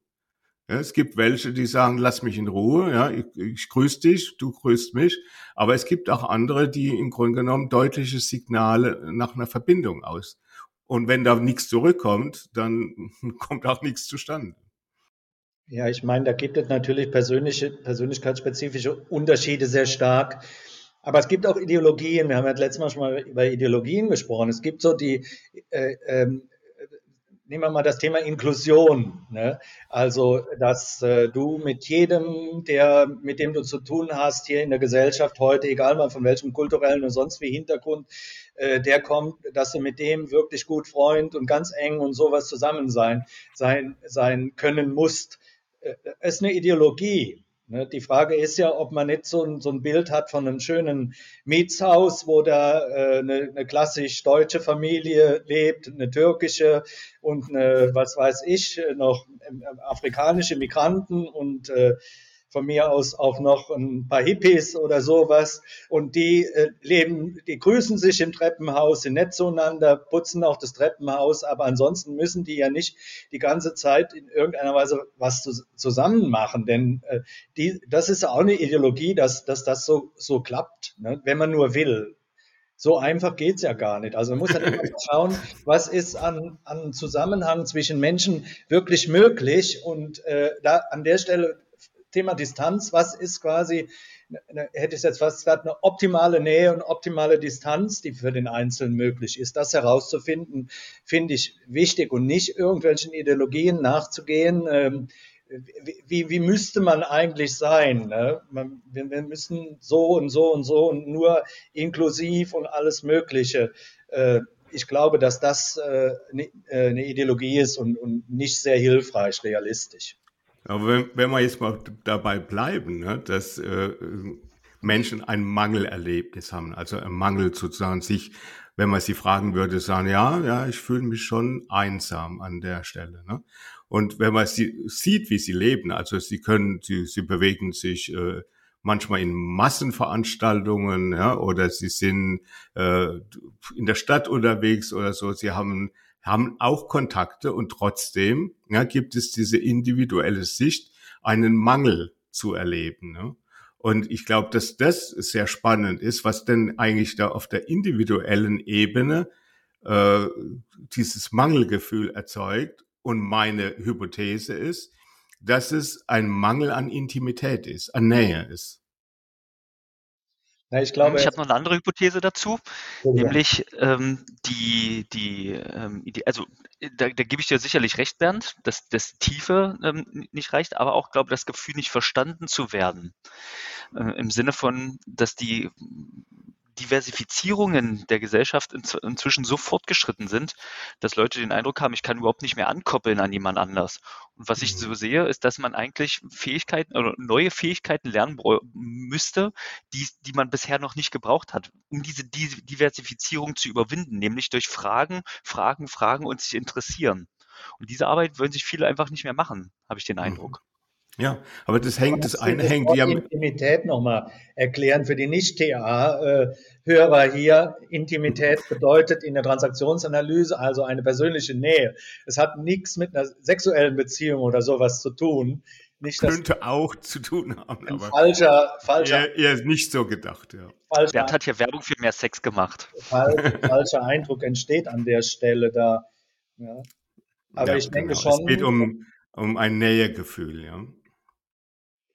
Ja, es gibt welche, die sagen, lass mich in Ruhe, ja, ich, ich grüße dich, du grüßt mich. Aber es gibt auch andere, die im Grunde genommen deutliche Signale nach einer Verbindung aus. Und wenn da nichts zurückkommt, dann kommt auch nichts zustande. Ja, ich meine, da gibt es natürlich persönliche, persönlichkeitsspezifische Unterschiede sehr stark. Aber es gibt auch Ideologien. Wir haben ja letztes Mal schon mal über Ideologien gesprochen. Es gibt so die, äh, ähm, nehmen wir mal das Thema Inklusion. Ne? Also, dass äh, du mit jedem, der, mit dem du zu tun hast hier in der Gesellschaft heute, egal mal von welchem kulturellen und sonst wie Hintergrund, äh, der kommt, dass du mit dem wirklich gut Freund und ganz eng und sowas zusammen sein, sein, sein können musst. Äh, ist eine Ideologie. Ne, die Frage ist ja, ob man nicht so ein, so ein Bild hat von einem schönen Mietshaus, wo da äh, eine, eine klassisch deutsche Familie lebt, eine türkische und eine, was weiß ich, noch ähm, afrikanische Migranten und äh, von mir aus auch noch ein paar Hippies oder sowas. Und die äh, leben, die grüßen sich im Treppenhaus, sind nett zueinander, putzen auch das Treppenhaus, aber ansonsten müssen die ja nicht die ganze Zeit in irgendeiner Weise was zu, zusammen machen. Denn äh, die, das ist auch eine Ideologie, dass, dass das so, so klappt, ne? wenn man nur will. So einfach geht's ja gar nicht. Also man muss halt immer schauen, was ist an, an Zusammenhang zwischen Menschen wirklich möglich. Und äh, da an der Stelle Thema Distanz, was ist quasi, hätte ich jetzt fast gesagt, eine optimale Nähe und optimale Distanz, die für den Einzelnen möglich ist. Das herauszufinden, finde ich wichtig und nicht irgendwelchen Ideologien nachzugehen. Ähm, wie, wie müsste man eigentlich sein? Ne? Wir, wir, müssen so und so und so und nur inklusiv und alles Mögliche. Äh, ich glaube, dass das äh, ne, äh, eine Ideologie ist und, und nicht sehr hilfreich, realistisch. Aber wenn, wenn wir jetzt mal dabei bleiben, ne, dass äh, Menschen ein Mangelerlebnis haben, also ein Mangel sozusagen sich, wenn man sie fragen würde, sagen, ja, ja, ich fühle mich schon einsam an der Stelle. Ne? Und wenn man sie sieht, wie sie leben, also sie können, sie, sie bewegen sich äh, manchmal in Massenveranstaltungen, ja, oder sie sind äh, in der Stadt unterwegs oder so, sie haben haben auch Kontakte und trotzdem ja, gibt es diese individuelle Sicht, einen Mangel zu erleben. Ne? Und ich glaube, dass das sehr spannend ist, was denn eigentlich da auf der individuellen Ebene äh, dieses Mangelgefühl erzeugt. Und meine Hypothese ist, dass es ein Mangel an Intimität ist, an Nähe ist. Ja, ich glaube, ich habe noch eine andere Hypothese dazu, ja. nämlich ähm, die, die, ähm, die, also da, da gebe ich dir sicherlich recht, Bernd, dass das Tiefe ähm, nicht reicht, aber auch glaube das Gefühl, nicht verstanden zu werden. Äh, Im Sinne von, dass die Diversifizierungen der Gesellschaft inzwischen so fortgeschritten sind, dass Leute den Eindruck haben, ich kann überhaupt nicht mehr ankoppeln an jemand anders. Und was ich mhm. so sehe, ist, dass man eigentlich Fähigkeiten oder neue Fähigkeiten lernen müsste, die, die man bisher noch nicht gebraucht hat, um diese Diversifizierung zu überwinden, nämlich durch Fragen, Fragen, Fragen und sich interessieren. Und diese Arbeit würden sich viele einfach nicht mehr machen, habe ich den mhm. Eindruck. Ja, aber das hängt, das eine das hängt ja mit Intimität nochmal erklären für die Nicht-TA-Hörer hier. Intimität bedeutet in der Transaktionsanalyse also eine persönliche Nähe. Es hat nichts mit einer sexuellen Beziehung oder sowas zu tun. Nicht, Könnte auch zu tun haben, aber falscher, falscher. Er, er nicht so gedacht, ja. Falscher, Bert hat hier Werbung für mehr Sex gemacht. falscher Eindruck entsteht an der Stelle da. Ja. Aber ja, ich denke genau. schon. Es geht um, um ein Nähegefühl, ja.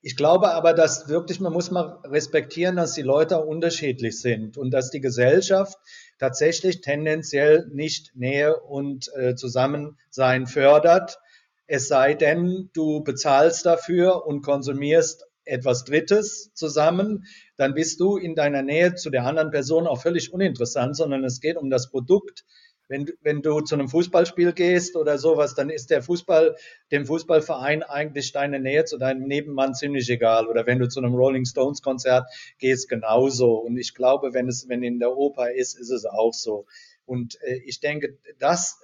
Ich glaube aber, dass wirklich, man muss mal respektieren, dass die Leute unterschiedlich sind und dass die Gesellschaft tatsächlich tendenziell nicht Nähe und äh, Zusammensein fördert. Es sei denn, du bezahlst dafür und konsumierst etwas Drittes zusammen, dann bist du in deiner Nähe zu der anderen Person auch völlig uninteressant, sondern es geht um das Produkt, wenn, wenn du zu einem Fußballspiel gehst oder sowas, dann ist der Fußball, dem Fußballverein eigentlich deine Nähe zu deinem Nebenmann ziemlich egal. Oder wenn du zu einem Rolling Stones Konzert gehst, genauso. Und ich glaube, wenn es, wenn in der Oper ist, ist es auch so. Und äh, ich denke, das,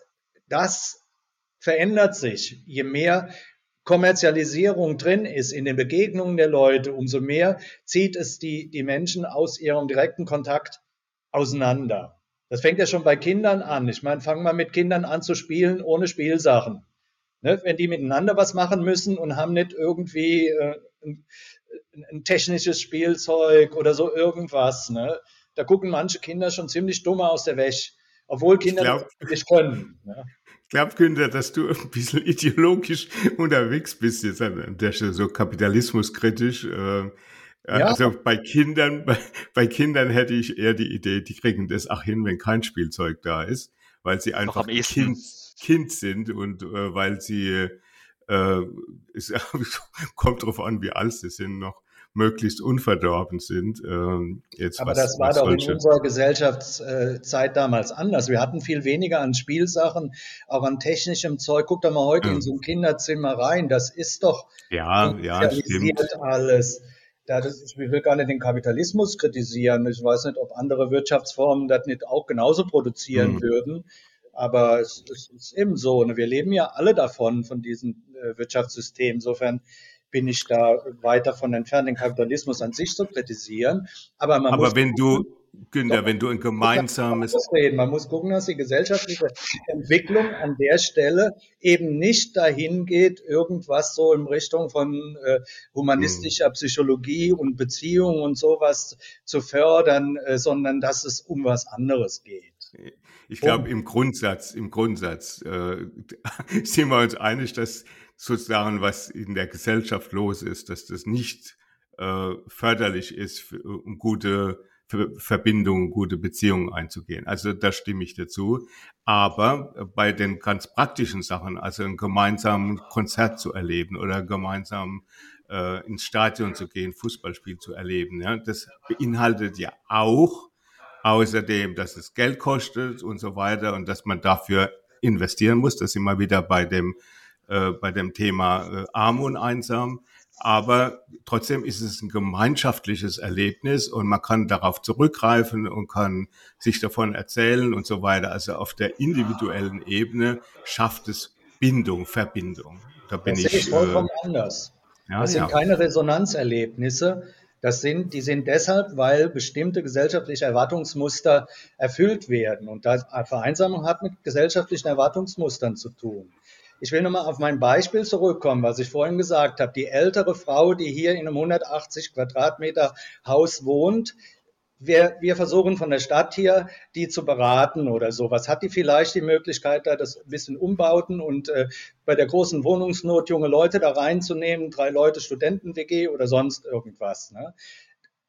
das verändert sich. Je mehr Kommerzialisierung drin ist in den Begegnungen der Leute, umso mehr zieht es die, die Menschen aus ihrem direkten Kontakt auseinander. Das fängt ja schon bei Kindern an. Ich meine, fang mal mit Kindern an zu spielen ohne Spielsachen. Ne? Wenn die miteinander was machen müssen und haben nicht irgendwie äh, ein, ein, technisches Spielzeug oder so irgendwas. Ne? Da gucken manche Kinder schon ziemlich dummer aus der Wäsche, obwohl Kinder ich glaub, das nicht können. Ne? Ich glaube, Günther, dass du ein bisschen ideologisch unterwegs bist jetzt an der Stelle, so kapitalismuskritisch. Äh, ja. Also bei Kindern, bei, bei, Kindern hätte ich eher die Idee, die kriegen das auch hin, wenn kein Spielzeug da ist, weil sie einfach kind, Kind sind und äh, weil sie äh, es kommt darauf an, wie alt sie sind, noch möglichst unverdorben sind. Ähm, jetzt Aber was, das war doch in unserer Gesellschaftszeit damals anders. Wir hatten viel weniger an Spielsachen, auch an technischem Zeug. Guck doch mal heute ja. in so ein Kinderzimmer rein. Das ist doch ja, ja, stimmt. alles. Da, das, ich will gar nicht den Kapitalismus kritisieren. Ich weiß nicht, ob andere Wirtschaftsformen das nicht auch genauso produzieren mhm. würden. Aber es, es, ist eben so. Ne? Wir leben ja alle davon, von diesem äh, Wirtschaftssystem. Insofern bin ich da weit davon entfernt, den Kapitalismus an sich zu kritisieren. Aber, man Aber wenn du, Günther, wenn du ein gemeinsames. Man muss gucken, dass die gesellschaftliche Entwicklung an der Stelle eben nicht dahin geht, irgendwas so in Richtung von äh, humanistischer Psychologie und Beziehungen und sowas zu fördern, äh, sondern dass es um was anderes geht. Ich glaube, im Grundsatz, im Grundsatz äh, sind wir uns einig, dass sozusagen, was in der Gesellschaft los ist, dass das nicht äh, förderlich ist, für, um gute Verbindungen, gute Beziehungen einzugehen. Also da stimme ich dazu. Aber bei den ganz praktischen Sachen, also ein gemeinsames Konzert zu erleben oder gemeinsam äh, ins Stadion zu gehen, Fußballspiel zu erleben, ja, das beinhaltet ja auch außerdem, dass es Geld kostet und so weiter und dass man dafür investieren muss. Das sind wir wieder bei dem äh, bei dem Thema äh, arm und einsam. Aber trotzdem ist es ein gemeinschaftliches Erlebnis und man kann darauf zurückgreifen und kann sich davon erzählen und so weiter. Also auf der individuellen Ebene schafft es Bindung, Verbindung. Da bin das ich, ich vollkommen äh, anders. Ja, das sind ja. keine Resonanzerlebnisse. Das sind, die sind deshalb, weil bestimmte gesellschaftliche Erwartungsmuster erfüllt werden. Und da Vereinsamung hat mit gesellschaftlichen Erwartungsmustern zu tun. Ich will nochmal auf mein Beispiel zurückkommen, was ich vorhin gesagt habe. Die ältere Frau, die hier in einem 180 Quadratmeter Haus wohnt, wir, wir versuchen von der Stadt hier, die zu beraten oder sowas. Hat die vielleicht die Möglichkeit, da das ein bisschen umbauten und äh, bei der großen Wohnungsnot junge Leute da reinzunehmen, drei Leute Studenten-WG oder sonst irgendwas. Ne?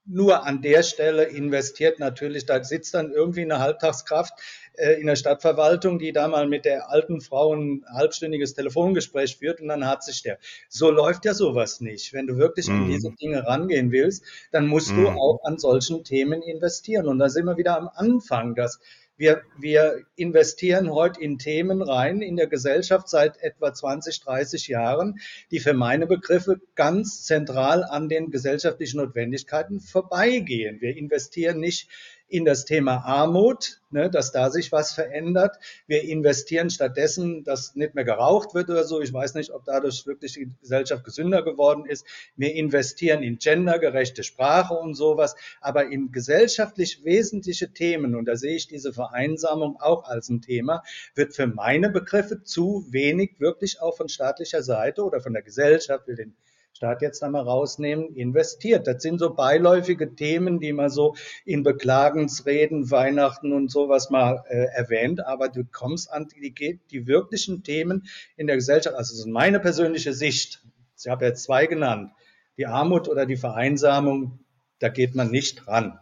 Nur an der Stelle investiert natürlich, da sitzt dann irgendwie eine Halbtagskraft in der Stadtverwaltung, die da mal mit der alten Frau ein halbstündiges Telefongespräch führt und dann hat sich der. So läuft ja sowas nicht. Wenn du wirklich mhm. an diese Dinge rangehen willst, dann musst mhm. du auch an solchen Themen investieren. Und da sind wir wieder am Anfang, dass wir, wir investieren heute in Themen rein in der Gesellschaft seit etwa 20, 30 Jahren, die für meine Begriffe ganz zentral an den gesellschaftlichen Notwendigkeiten vorbeigehen. Wir investieren nicht in das Thema Armut, ne, dass da sich was verändert. Wir investieren stattdessen, dass nicht mehr geraucht wird oder so. Ich weiß nicht, ob dadurch wirklich die Gesellschaft gesünder geworden ist. Wir investieren in gendergerechte Sprache und sowas. Aber in gesellschaftlich wesentliche Themen, und da sehe ich diese Vereinsamung auch als ein Thema, wird für meine Begriffe zu wenig wirklich auch von staatlicher Seite oder von der Gesellschaft, will den Staat jetzt einmal rausnehmen, investiert. Das sind so beiläufige Themen, die man so in Beklagensreden, Weihnachten und sowas mal äh, erwähnt, aber du kommst an die, die wirklichen Themen in der Gesellschaft, also das ist meine persönliche Sicht. Ich habe jetzt zwei genannt. Die Armut oder die Vereinsamung, da geht man nicht ran.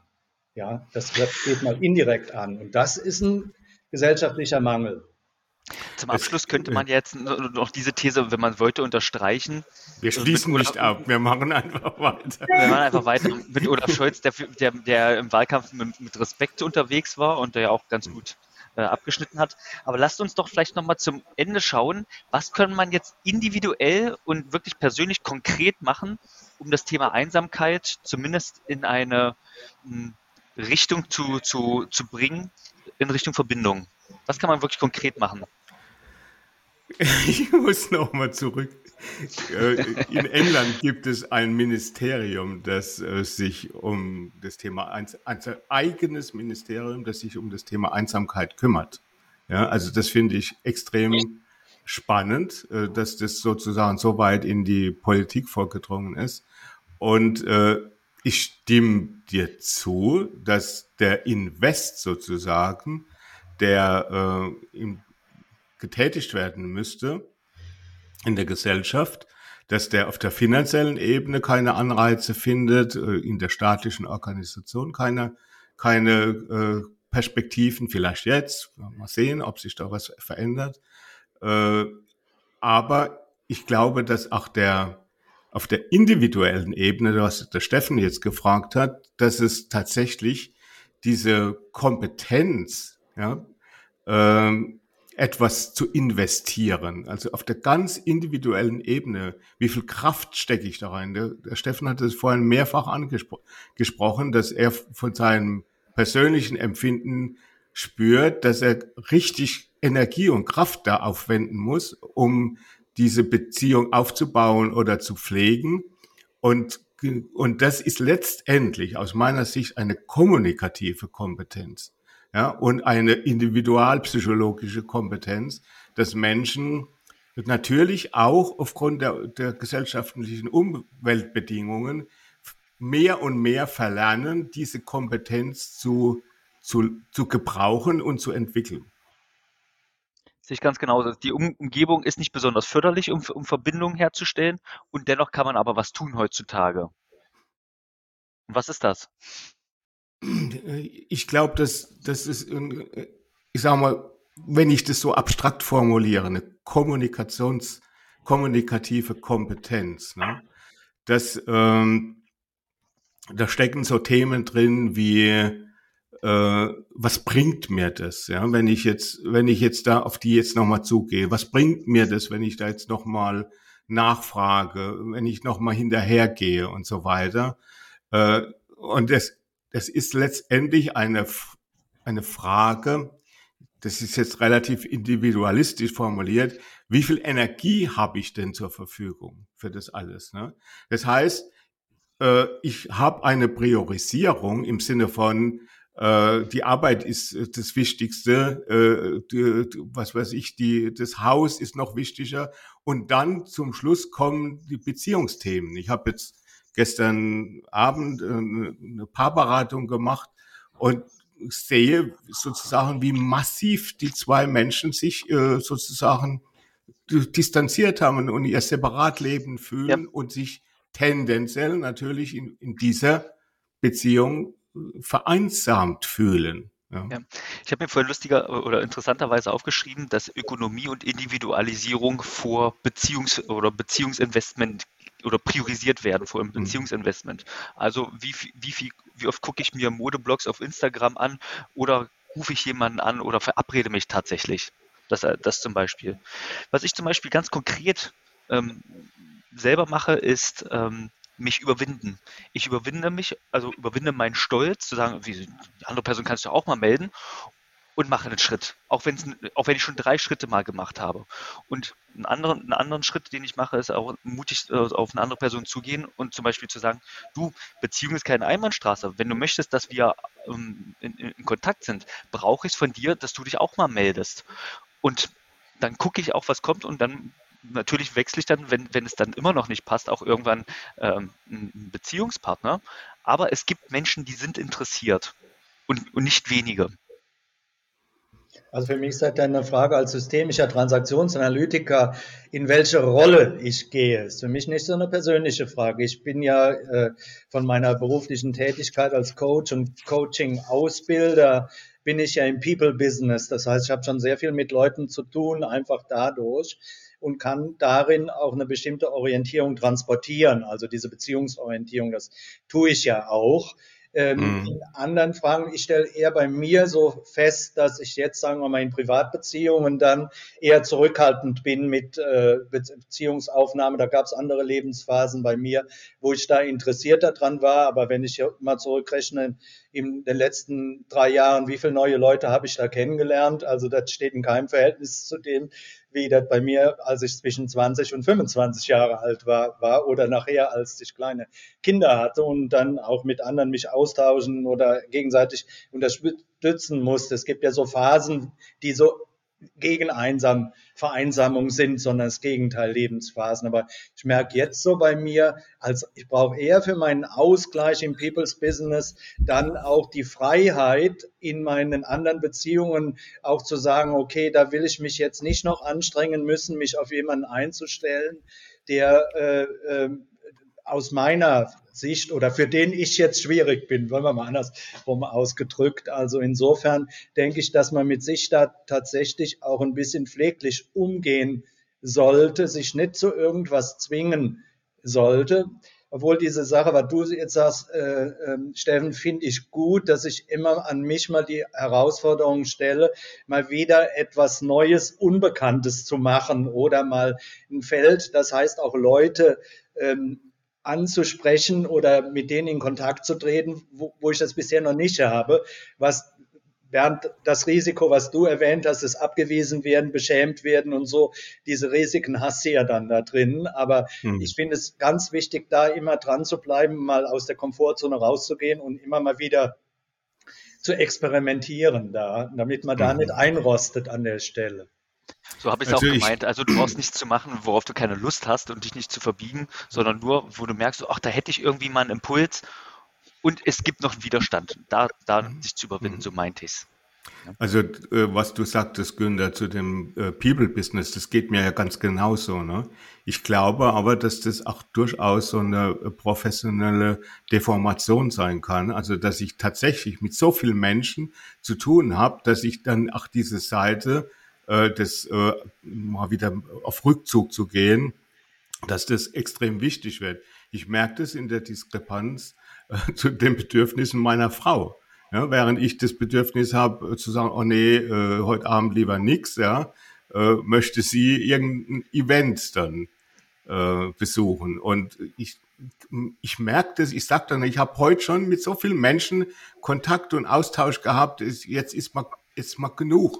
Ja, das geht man indirekt an. Und das ist ein gesellschaftlicher Mangel. Zum Abschluss könnte man jetzt noch diese These, wenn man wollte, unterstreichen. Wir also schließen Olaf, nicht ab, wir machen einfach weiter. Wir machen einfach weiter mit Olaf Scholz, der, der, der im Wahlkampf mit, mit, Respekt unterwegs war und der ja auch ganz gut äh, abgeschnitten hat. Aber lasst uns doch vielleicht nochmal zum Ende schauen, was kann man jetzt individuell und wirklich persönlich konkret machen, um das Thema Einsamkeit zumindest in eine m, hm, Richtung zu, zu, zu bringen, in Richtung Verbindung. Was kann man wirklich konkret machen? Ich muss nochmal zurück. Äh, in England gibt es ein Ministerium, das äh, sich um das Thema, ein, eigenes Ministerium, das sich um das Thema Einsamkeit kümmert. Ja, also das finde ich extrem spannend, äh, dass das sozusagen so weit in die Politik vorgedrungen ist. Und ich stimme dir zu, dass der Invest sozusagen der äh, im, getätigt werden müsste in der Gesellschaft, dass der auf der finanziellen Ebene keine Anreize findet, äh, in der staatlichen Organisation keine, keine äh, Perspektiven, vielleicht jetzt, mal sehen, ob sich da was verändert, Äh, aber ich glaube, dass auch der auf der individuellen Ebene, was der Steffen jetzt gefragt hat, dass es tatsächlich diese Kompetenz, ja, ähm, etwas zu investieren. Also auf der ganz individuellen Ebene, wie viel Kraft stecke ich da rein? Der, der Steffen hat es vorhin mehrfach angesprochen, dass er von seinem persönlichen Empfinden spürt, dass er richtig Energie und Kraft da aufwenden muss, um diese Beziehung aufzubauen oder zu pflegen. Und, und das ist letztendlich aus meiner Sicht eine kommunikative Kompetenz ja, und eine individualpsychologische Kompetenz, dass Menschen natürlich auch aufgrund der, der gesellschaftlichen Umweltbedingungen mehr und mehr verlernen, diese Kompetenz zu, zu, zu gebrauchen und zu entwickeln. Sehe ich ganz genau. Die um Umgebung ist nicht besonders förderlich, um, um Verbindungen herzustellen und dennoch kann man aber was tun heutzutage. Und was ist das? Ich glaube, dass das ist, ich sage mal, wenn ich das so abstrakt formuliere, eine Kommunikations, kommunikative Kompetenz. Ne? Das, ähm, da stecken so Themen drin wie äh, was bringt mir das, ja, wenn ich jetzt, wenn ich jetzt da auf die jetzt nochmal zugehe, was bringt mir das, wenn ich da jetzt nochmal nachfrage, wenn ich nochmal hinterhergehe und so weiter. Äh, und das das ist letztendlich eine, eine Frage, das ist jetzt relativ individualistisch formuliert, wie viel Energie habe ich denn zur Verfügung für das alles? Ne? Das heißt, äh, ich habe eine Priorisierung im Sinne von, äh, die Arbeit ist das Wichtigste, äh, was weiß ich, die, das Haus ist noch wichtiger und dann zum Schluss kommen die Beziehungsthemen. Ich habe jetzt gestern Abend äh, eine Paarberatung gemacht und sehe sozusagen, wie massiv die zwei Menschen sich äh, sozusagen distanziert haben und ihr Separatleben fühlen ja. und sich tendenziell natürlich in, in dieser Beziehung äh, vereinsamt fühlen. Ja. Ja. Ich habe mir vorhin lustiger oder interessanterweise aufgeschrieben, dass Ökonomie und Individualisierung vor Beziehungs- oder Beziehungsinvestment oder priorisiert werden vor einem mhm. Beziehungsinvestment. Also wie, wie, viel, wie oft gucke ich mir Modeblogs auf Instagram an oder rufe ich jemanden an oder verabrede mich tatsächlich. Das, äh, das zum Beispiel. Was ich zum Beispiel ganz konkret ähm, selber mache, ist ähm, mich überwinden. Ich überwinde mich, also überwinde meinen Stolz, zu sagen, wie, die andere Person kannst du auch mal melden und mache einen Schritt, auch, wenn's, auch wenn ich schon drei Schritte mal gemacht habe. Und einen anderen, einen anderen Schritt, den ich mache, ist auch mutig äh, auf eine andere Person zugehen und zum Beispiel zu sagen, du, Beziehung ist keine Einbahnstraße. Wenn du möchtest, dass wir ähm, in, in, Kontakt sind, brauche ich es von dir, dass du dich auch mal meldest. Und dann gucke ich auch, was kommt und dann natürlich wechsle ich dann, wenn, wenn es dann immer noch nicht passt, auch irgendwann ähm, einen Beziehungspartner. Aber es gibt Menschen, die sind interessiert und, und nicht wenige. Also für mich ist das eine Frage als systemischer Transaktionsanalytiker, in welche Rolle ich gehe. Ist für mich nicht so eine persönliche Frage. Ich bin ja äh, von meiner beruflichen Tätigkeit als Coach und Coaching-Ausbilder bin ich ja im People-Business. Das heißt, ich habe schon sehr viel mit Leuten zu tun, einfach dadurch und kann darin auch eine bestimmte Orientierung transportieren. Also diese Beziehungsorientierung, das tue ich ja auch. Ähm, mhm. In anderen Fragen, ich stelle eher bei mir so fest, dass ich jetzt, sagen wir mal, in Privatbeziehungen dann eher zurückhaltend bin mit äh, Beziehungsaufnahme. Da gab es andere Lebensphasen bei mir, wo ich da interessierter dran war. Aber wenn ich mal zurückrechne, in den letzten drei Jahren, wie viele neue Leute habe ich da kennengelernt? Also das steht in keinem Verhältnis zu dem, wie das bei mir, als ich zwischen 20 und 25 Jahre alt war, war oder nachher, als ich kleine Kinder hatte und dann auch mit anderen mich austauschen oder gegenseitig unterstützen musste. Es gibt ja so Phasen, die so gegen Einsam, Vereinsamung sind, sondern das Gegenteil Lebensphasen. Aber ich merke jetzt so bei mir, als ich brauche eher für meinen Ausgleich im People's Business dann auch die Freiheit in meinen anderen Beziehungen auch zu sagen, okay, da will ich mich jetzt nicht noch anstrengen müssen, mich auf jemanden einzustellen, der äh, äh, aus meiner Sicht oder für den ich jetzt schwierig bin, wollen wir mal andersrum ausgedrückt. Also insofern denke ich, dass man mit sich da tatsächlich auch ein bisschen pfleglich umgehen sollte, sich nicht zu irgendwas zwingen sollte. Obwohl diese Sache, was du jetzt sagst, äh, äh, Steffen, finde ich gut, dass ich immer an mich mal die Herausforderung stelle, mal wieder etwas Neues, Unbekanntes zu machen oder mal ein Feld, das heißt auch Leute ähm, anzusprechen oder mit denen in Kontakt zu treten, wo, wo ich das bisher noch nicht habe, was während das Risiko, was du erwähnt hast, ist abgewiesen werden, beschämt werden und so, diese Risiken hast du ja dann da drin. Aber hm. ich finde es ganz wichtig, da immer dran zu bleiben, mal aus der Komfortzone rauszugehen und immer mal wieder zu experimentieren da, damit man da hm. nicht einrostet an der Stelle. So habe ich es auch gemeint. Also du brauchst nichts zu machen, worauf du keine Lust hast und dich nicht zu verbiegen, sondern nur, wo du merkst, ach, da hätte ich irgendwie mal einen Impuls und es gibt noch einen Widerstand. Da, da sich zu überwinden, so meinte ich es. Also äh, was du sagtest, Günther, zu dem äh, People-Business, das geht mir ja ganz genauso. Ne? Ich glaube aber, dass das auch durchaus so eine professionelle Deformation sein kann. Also dass ich tatsächlich mit so vielen Menschen zu tun habe, dass ich dann auch diese Seite äh, das äh, mal wieder auf Rückzug zu gehen, dass das extrem wichtig wird. Ich merke das in der Diskrepanz äh, zu den Bedürfnissen meiner Frau. Ja, während ich das Bedürfnis habe äh, zu sagen, oh nee, äh, heute Abend lieber nix, ja, möchte sie irgendein Event dann besuchen. Und ich, ich merke das, ich sage dann, ich habe heute schon mit so vielen Menschen Kontakt und Austausch gehabt, jetzt ist mal, jetzt mal genug.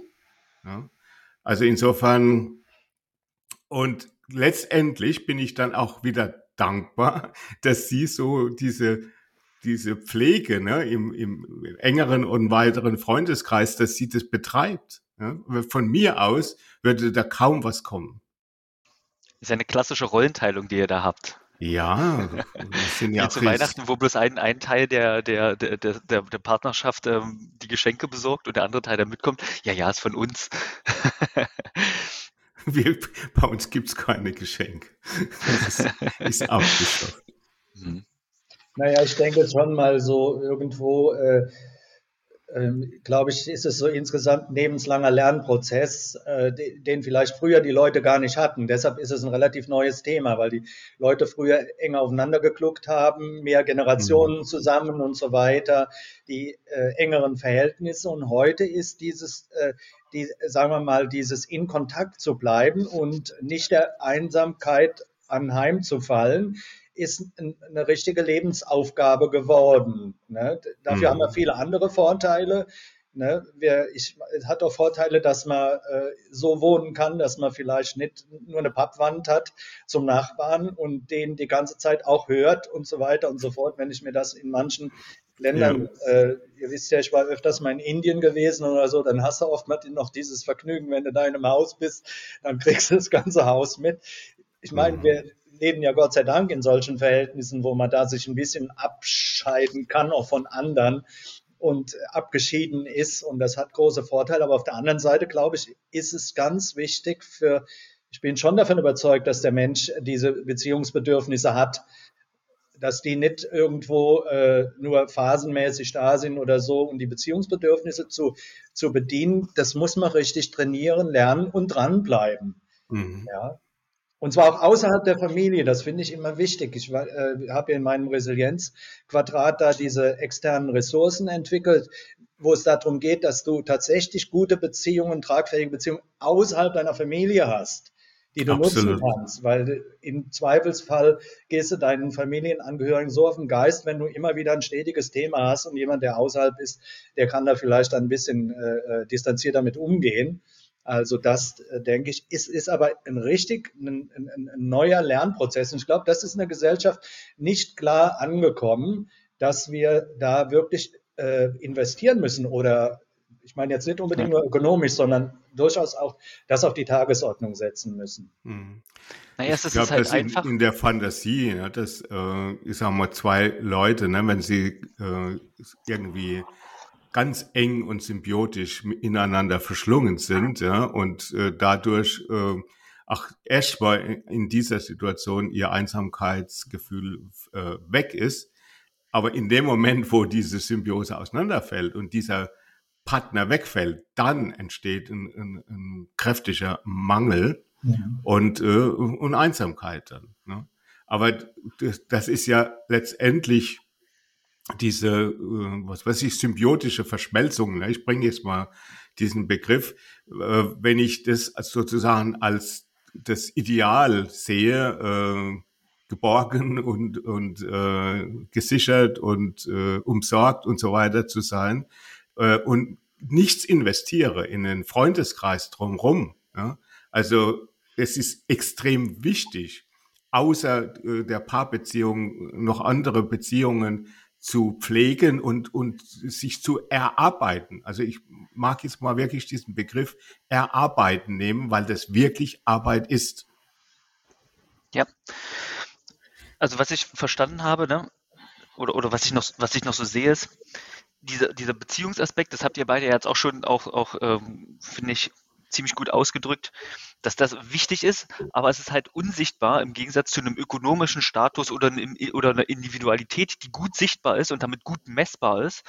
Ja? Also insofern, und letztendlich bin ich dann auch wieder dankbar, dass sie so diese, diese Pflege ne, im, im engeren und weiteren Freundeskreis, dass sie das betreibt. Ja? Von mir aus würde da kaum was kommen. Das ist eine klassische Rollenteilung, die ihr da habt. Ja, das sind ja zu Weihnachten, wo bloß ein, ein Teil der, der, der, der, der Partnerschaft ähm, die Geschenke besorgt und der andere Teil, der mitkommt, ja, ja, ist von uns. Wir, bei uns gibt es keine Geschenke. Das ist, ist abgeschafft. Mhm. Naja, ich denke schon mal so irgendwo, äh, ähm, glaube ich, ist es so insgesamt ein lebenslanger Lernprozess, äh, den vielleicht früher die Leute gar nicht hatten. Deshalb ist es ein relativ neues Thema, weil die Leute früher enger aufeinander gekluckt haben, mehr Generationen mhm. zusammen und so weiter, die äh, engeren Verhältnisse. Und heute ist dieses, äh, die, sagen wir mal, dieses in Kontakt zu bleiben und nicht der Einsamkeit anheimzufallen, ist eine richtige Lebensaufgabe geworden. Ne? Dafür mhm. haben wir viele andere Vorteile. Ne? Wir, ich, es hat auch Vorteile, dass man äh, so wohnen kann, dass man vielleicht nicht nur eine Pappwand hat zum Nachbarn und den die ganze Zeit auch hört und so weiter und so fort. Wenn ich mir das in manchen Ländern, ja. äh, ihr wisst ja, ich war öfters mal in Indien gewesen oder so, dann hast du oft noch dieses Vergnügen, wenn du da in einem Haus bist, dann kriegst du das ganze Haus mit. Ich meine, mhm. wir, leben ja Gott sei Dank in solchen Verhältnissen, wo man da sich ein bisschen abscheiden kann, auch von anderen und abgeschieden ist. Und das hat große Vorteile. Aber auf der anderen Seite, glaube ich, ist es ganz wichtig für, ich bin schon davon überzeugt, dass der Mensch diese Beziehungsbedürfnisse hat, dass die nicht irgendwo äh, nur phasenmäßig da sind oder so. Und die Beziehungsbedürfnisse zu, zu bedienen, das muss man richtig trainieren, lernen und dranbleiben. Mhm. Ja. Und zwar auch außerhalb der Familie, das finde ich immer wichtig. Ich äh, habe in meinem Resilienzquadrat da diese externen Ressourcen entwickelt, wo es darum geht, dass du tatsächlich gute Beziehungen, tragfähige Beziehungen außerhalb deiner Familie hast, die du Absolut. nutzen kannst. Weil im Zweifelsfall gehst du deinen Familienangehörigen so auf den Geist, wenn du immer wieder ein stetiges Thema hast und jemand, der außerhalb ist, der kann da vielleicht ein bisschen äh, äh distanzierter mit umgehen. Also das, äh, denke ich, ist, ist aber ein richtig ein, ein, ein neuer Lernprozess. Und ich glaube, das ist in der Gesellschaft nicht klar angekommen, dass wir da wirklich äh, investieren müssen oder ich meine jetzt nicht unbedingt nur ökonomisch, sondern durchaus auch das auf die Tagesordnung setzen müssen. Hm. Naja, ich glaube, halt das einfach in, in, der Fantasie, ne, dass äh, ich sag mal zwei Leute, ne, wenn sie äh, irgendwie ganz eng und symbiotisch ineinander verschlungen sind ja, und äh, dadurch äh, ach, erstmal in dieser Situation ihr Einsamkeitsgefühl äh, weg ist. Aber in dem Moment, wo diese Symbiose auseinanderfällt und dieser Partner wegfällt, dann entsteht ein, ein, ein kräftiger Mangel ja. und, äh, und Einsamkeit dann. Ne? Aber das, das ist ja letztendlich diese, äh, was weiß ich, symbiotische Verschmelzung. Ne? Ich bringe jetzt mal diesen Begriff, äh, wenn ich das sozusagen als das Ideal sehe, äh, geborgen und, und gesichert und umsorgt und so weiter zu sein und nichts investiere in den Freundeskreis drumherum. Also es ist extrem wichtig, außer der Paarbeziehung noch andere Beziehungen zu pflegen und, und sich zu erarbeiten. Also ich mag jetzt mal wirklich diesen Begriff erarbeiten nehmen, weil das wirklich Arbeit ist. Ja. Also was ich verstanden habe, ne, oder, oder was ich noch, was ich noch so sehe, ist, dieser, dieser Beziehungsaspekt, das habt ihr beide jetzt auch schon auch, auch ähm, finde ich, ziemlich gut ausgedrückt, dass das wichtig ist, aber es ist halt unsichtbar im Gegensatz zu einem ökonomischen Status oder, einem, oder einer Individualität, die gut sichtbar ist und damit gut messbar ist,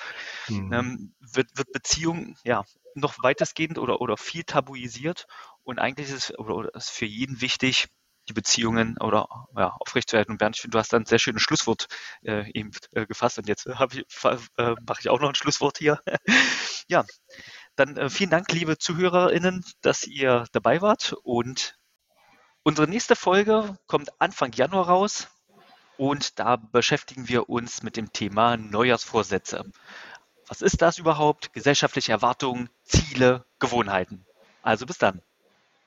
mhm. ähm, wird, wird Beziehung ja noch weitestgehend oder, oder viel tabuisiert und eigentlich ist es, oder, oder ist für jeden wichtig, die Beziehungen oder ja, aufrechtzuerhalten. Und Bernd, ich finde, du hast dann ein sehr schönes Schlusswort äh, eben äh, gefasst und jetzt äh, äh, mache ich auch noch ein Schlusswort hier. ja, dann äh, vielen Dank, liebe ZuhörerInnen, dass ihr dabei wart und unsere nächste Folge kommt Anfang Januar raus und da beschäftigen wir uns mit dem Thema Neujahrsvorsätze. Was ist das überhaupt? Gesellschaftliche Erwartungen, Ziele, Gewohnheiten. Also bis dann.